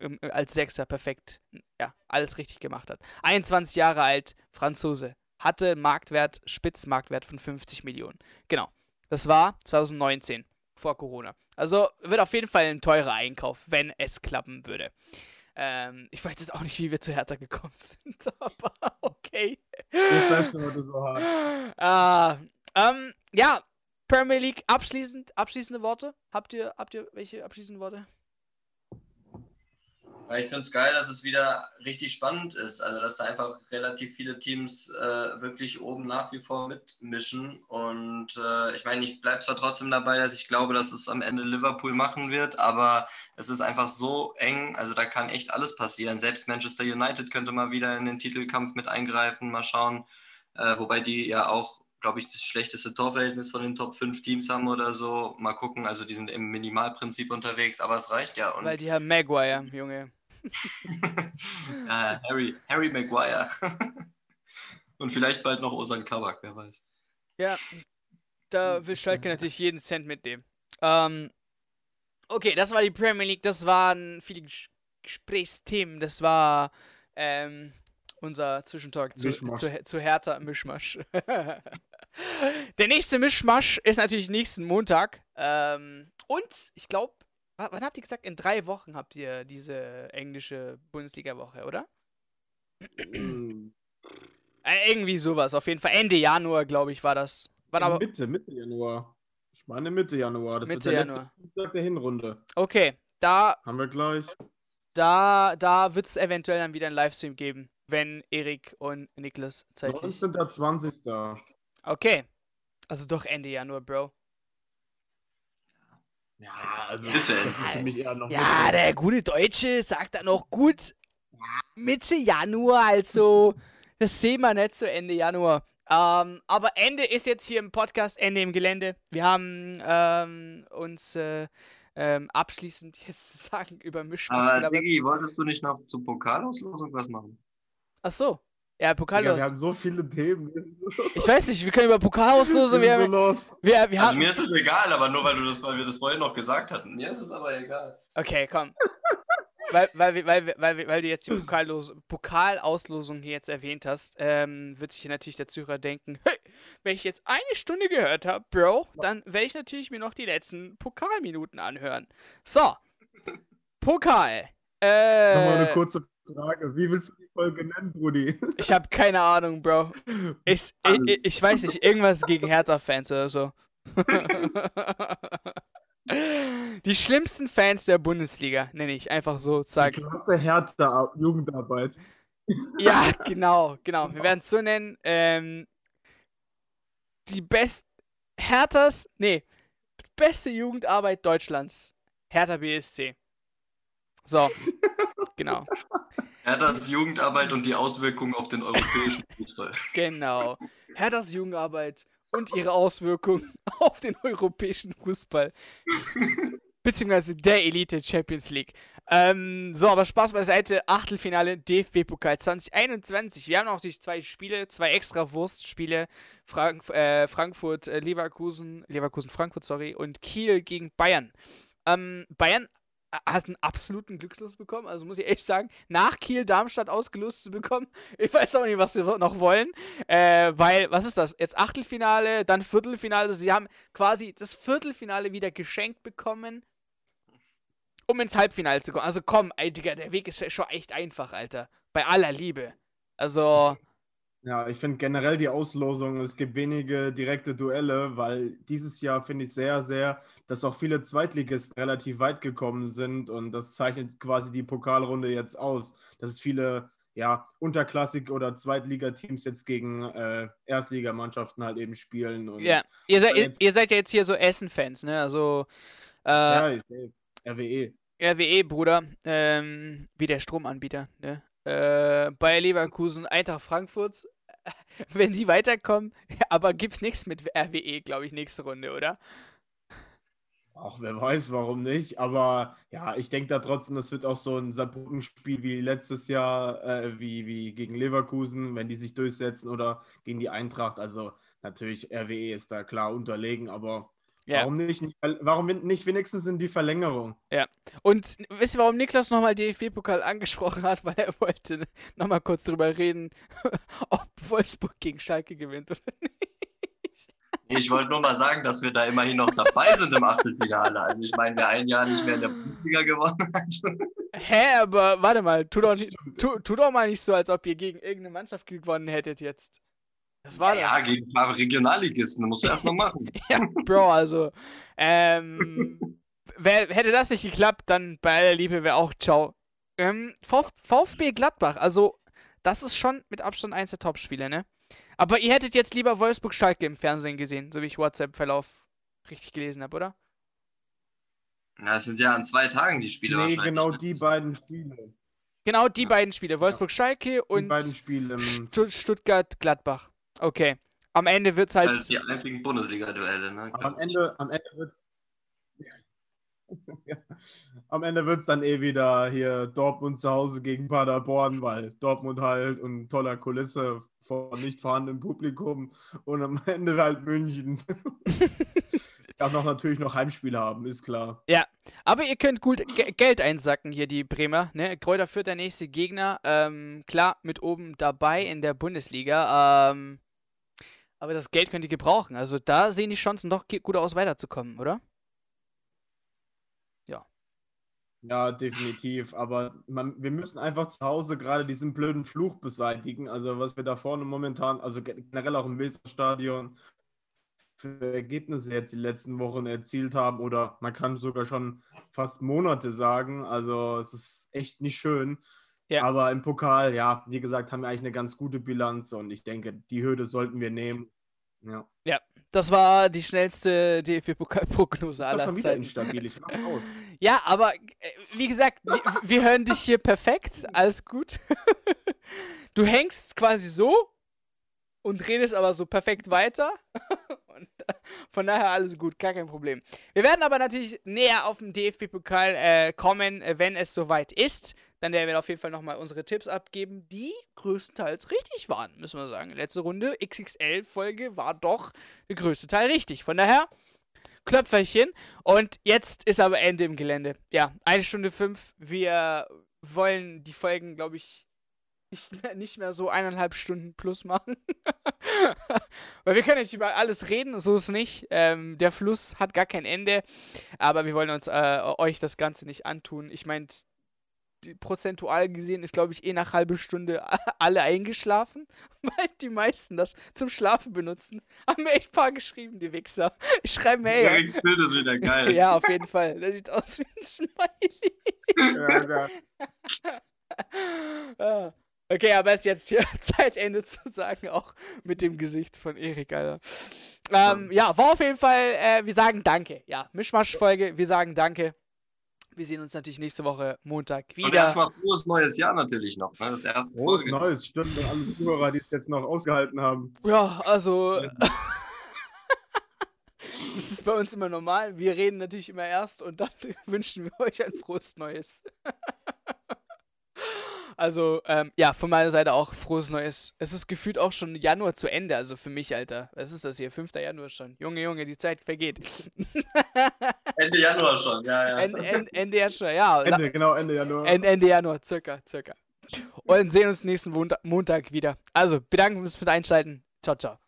ähm, äh, als Sechser perfekt, ja, alles richtig gemacht hat. 21 Jahre alt, Franzose. Hatte Marktwert, Spitzmarktwert von 50 Millionen. Genau. Das war 2019, vor Corona. Also wird auf jeden Fall ein teurer Einkauf, wenn es klappen würde. Ähm, ich weiß jetzt auch nicht, wie wir zu Hertha gekommen sind, aber okay. Der flasht heute so hart. Ah, ähm, ja, Premier League abschließend, abschließende Worte. Habt ihr, habt ihr welche abschließende Worte? Weil ich finde es geil, dass es wieder richtig spannend ist. Also, dass da einfach relativ viele Teams äh, wirklich oben nach wie vor mitmischen. Und äh, ich meine, ich bleibe zwar trotzdem dabei, dass ich glaube, dass es am Ende Liverpool machen wird, aber es ist einfach so eng. Also, da kann echt alles passieren. Selbst Manchester United könnte mal wieder in den Titelkampf mit eingreifen. Mal schauen. Äh, wobei die ja auch, glaube ich, das schlechteste Torverhältnis von den Top 5 Teams haben oder so. Mal gucken. Also, die sind im Minimalprinzip unterwegs, aber es reicht ja. Und Weil die haben Maguire, Junge. ja, Harry, Harry Maguire. Und vielleicht bald noch Osan Kabak, wer weiß. Ja, da will Schalke natürlich jeden Cent mitnehmen. Ähm, okay, das war die Premier League, das waren viele Ges Gesprächsthemen, das war ähm, unser Zwischentalk zu, zu, zu Hertha Mischmasch. Der nächste Mischmasch ist natürlich nächsten Montag. Ähm, und ich glaube, wann habt ihr gesagt? In drei Wochen habt ihr diese englische Bundesliga-Woche, oder? Äh, irgendwie sowas, auf jeden Fall. Ende Januar, glaube ich, war das. Wann aber. Mitte, Mitte Januar. Ich meine Mitte Januar. Das Mitte wird der Januar. letzte Spieltag der Hinrunde. Okay, da Haben wir gleich. Da, da wird es eventuell dann wieder einen Livestream geben, wenn Erik und Niklas zeitlich. 19.20. Okay. Also doch Ende Januar, Bro. Ja, also Bitte. das ist für mich eher noch Ja, der gute Deutsche sagt dann noch gut Mitte Januar, also das sehen wir nicht so Ende Januar. Ähm, aber Ende ist jetzt hier im Podcast, Ende im Gelände. Wir haben ähm, uns äh, ähm, abschließend jetzt sagen über. Aber Aber, Diggi, wolltest du nicht noch zur Pokalauslosung was machen? Ach so. Ja, Pokal. Digga, wir haben so viele Themen. ich weiß nicht, wir können über Pokalauslosung. Wir Wir, so lost. wir, wir Also haben, mir ist es egal, aber nur weil du das, weil wir das vorhin noch gesagt hatten. Mir ist es aber egal. Okay, komm. weil, weil, wir- weil, wir- weil, wir- weil du jetzt die Pokallos Pokalauslosung hier jetzt erwähnt hast, ähm, wird sich hier natürlich der Zuhörer denken, hey, wenn ich jetzt eine Stunde gehört habe, Bro, dann werde ich natürlich mir noch die letzten Pokalminuten anhören. So. Pokal. Nochmal eine Äh, kurze Frage. Wie willst du die Folge nennen, Brudi? ich habe keine Ahnung, Bro. Ich, ich, ich, ich weiß nicht, irgendwas gegen Hertha-Fans oder so. Die schlimmsten Fans der Bundesliga, nenne ich einfach so, zack. Klasse Hertha Jugendarbeit. Ja, genau, genau. Wir werden es so nennen. Ähm, die best Herthas, nee, beste Jugendarbeit Deutschlands. Hertha BSC. So, genau, Ist Jugendarbeit und die Auswirkungen auf den europäischen Fußball. genau. Herthas Jugendarbeit und ihre Auswirkungen auf den europäischen Fußball. Beziehungsweise der Elite Champions League. Ähm, so, aber Spaß beiseite. Achtelfinale DFB-Pokal 2021. Wir haben noch die zwei Spiele, zwei extra Wurstspiele. Frank äh, Frankfurt, äh, Leverkusen, Leverkusen, Frankfurt, sorry, und Kiel gegen Bayern. Ähm, Bayern hat einen absoluten Glückslos bekommen, also muss ich echt sagen, nach Kiel Darmstadt ausgelost zu bekommen. Ich weiß auch nicht, was sie noch wollen. Äh, weil, was ist das? Jetzt Achtelfinale, dann Viertelfinale. Sie haben quasi das Viertelfinale wieder geschenkt bekommen um ins Halbfinale zu kommen. Also komm, ey, Digga, der Weg ist schon echt einfach, Alter. Bei aller Liebe. Also, Ja, ich finde generell die Auslosung, es gibt wenige direkte Duelle, weil dieses Jahr finde ich sehr, sehr, dass auch viele Zweitligisten relativ weit gekommen sind und das zeichnet quasi die Pokalrunde jetzt aus, dass es viele ja, Unterklassik- oder Zweitligateams jetzt gegen äh, Erstligamannschaften halt eben spielen. Und, ja. Ihr, seid, ihr, jetzt- ihr seid ja jetzt hier so Essen-Fans, ne? Also, äh, ja, ich, ey, RWE. RWE, Bruder, ähm, wie der Stromanbieter, ne? Äh, Bayer Leverkusen, Eintracht Frankfurt, wenn die weiterkommen, aber gibt's nichts mit RWE, glaube ich, nächste Runde, oder? Auch wer weiß, warum nicht. Aber ja, ich denke da trotzdem, es wird auch so ein Saarbrücken-Spiel wie letztes Jahr, äh, wie, wie gegen Leverkusen, wenn die sich durchsetzen oder gegen die Eintracht. Also natürlich, RWE ist da klar unterlegen, aber Ja. warum, nicht, warum nicht wenigstens in die Verlängerung? Und wisst ihr, warum Niklas nochmal DFB-Pokal angesprochen hat? Weil er wollte nochmal kurz drüber reden, ob Wolfsburg gegen Schalke gewinnt oder nicht. Ich wollte nur mal sagen, dass wir da immerhin noch dabei sind im Achtelfinale. Also ich meine, wer ein Jahr nicht mehr in der Bundesliga gewonnen hat. Hä, aber warte mal, tu doch, nicht, tu, tu doch mal nicht so, als ob ihr gegen irgendeine Mannschaft gewonnen hättet jetzt. Das war Ja, gegen ein paar Regionalligisten, das musst du erst noch machen. Ja, Bro, also, ähm, wär, hätte das nicht geklappt, dann bei aller Liebe wäre auch ciao. Ähm, Vf VfB Gladbach, also, das ist schon mit Abstand eins der Top-Spiele, ne? Aber ihr hättet jetzt lieber Wolfsburg-Schalke im Fernsehen gesehen, so wie ich WhatsApp-Verlauf richtig gelesen habe, oder? Na, es sind ja an zwei Tagen die Spiele Nee, wahrscheinlich. genau ne? die beiden Spiele. Genau, die Ja. beiden Spiele, Wolfsburg-Schalke und Stuttgart-Gladbach. Okay. Am Ende wird's halt. Also die einzigen Bundesliga-Duelle, ne? Am Ende, am Ende wird es. ja. Am Ende wird es dann eh wieder hier Dortmund zu Hause gegen Paderborn, weil Dortmund halt und toller Kulisse vor nicht vorhandenem Publikum und am Ende halt München. Auch noch natürlich noch Heimspiele haben, ist klar. Aber ihr könnt gut Ge Geld einsacken hier, die Bremer. Ne? Kräuter Fürth, der nächste Gegner. Ähm, klar, mit oben dabei in der Bundesliga. Ähm, aber das Geld könnt ihr gebrauchen. Also da sehen die Chancen doch gut aus, weiterzukommen, oder? Ja, definitiv. Aber man, wir müssen einfach zu Hause gerade diesen blöden Fluch beseitigen. Also was wir da vorne momentan, also ge- generell auch im Weserstadion, für Ergebnisse jetzt die letzten Wochen erzielt haben oder man kann sogar schon fast Monate sagen. Also es ist echt nicht schön. Ja. Aber im Pokal, ja, wie gesagt, haben wir eigentlich eine ganz gute Bilanz und ich denke, die Hürde sollten wir nehmen. Ja. ja, das war die schnellste DFB-Pokalprognose aller Zeiten. Instabil. Ich mach's aus. Ja, aber äh, wie gesagt, wir, wir hören dich hier perfekt. Alles gut. Du hängst quasi so und redest aber so perfekt weiter. und äh, von daher alles gut, gar kein Problem. Wir werden aber natürlich näher auf den DFB-Pokal äh, kommen, äh, wenn es soweit ist. Dann werden wir auf jeden Fall nochmal unsere Tipps abgeben, die größtenteils richtig waren, müssen wir sagen. Letzte Runde, XXL-Folge, war doch der größte Teil richtig. Von daher, Klöpferchen. Und jetzt ist aber Ende im Gelände. Ja, eine Stunde fünf. Wir wollen die Folgen, glaube ich, nicht mehr, nicht mehr so eineinhalb Stunden plus machen. Weil wir können nicht über alles reden, so ist es nicht. Ähm, der Fluss hat gar kein Ende. Aber wir wollen uns äh, euch das Ganze nicht antun. Ich meine, prozentual gesehen ist, glaube ich, eh nach halbe Stunde alle eingeschlafen, weil die meisten das zum Schlafen benutzen. Haben mir echt ein paar geschrieben, die Wichser. Ich schreibe mir, ey. Ja, das ist wieder geil. ja, auf jeden Fall. Der sieht aus wie ein Smiley. ja, ja. Okay, aber es ist jetzt hier Zeitende zu sagen, auch mit dem Gesicht von Erik, Alter. Ähm, ja, war auf jeden Fall, äh, wir sagen Danke. Ja, Mischmasch-Folge, wir sagen Danke. Wir sehen uns natürlich nächste Woche Montag wieder. Und erstmal frohes neues Jahr natürlich noch. Ne? Das erste frohes Folge. neues, stimmt. Und alle Zuhörer, die es jetzt noch ausgehalten haben. Ja, also. das ist bei uns immer normal. Wir reden natürlich immer erst und dann wünschen wir euch ein frohes neues. Also, ähm, ja, von meiner Seite auch frohes Neues. Es ist gefühlt auch schon Januar zu Ende, also für mich, Alter. Was ist das hier? 5. Januar schon. Junge, Junge, die Zeit vergeht. Ende Januar schon, ja, ja. Ende, Ende, Ende Januar, ja. Ende, genau, Ende Januar. Ende, Ende Januar, circa, circa. Und sehen uns nächsten Montag wieder. Also, bedanken wir uns fürs Einschalten. Ciao, ciao.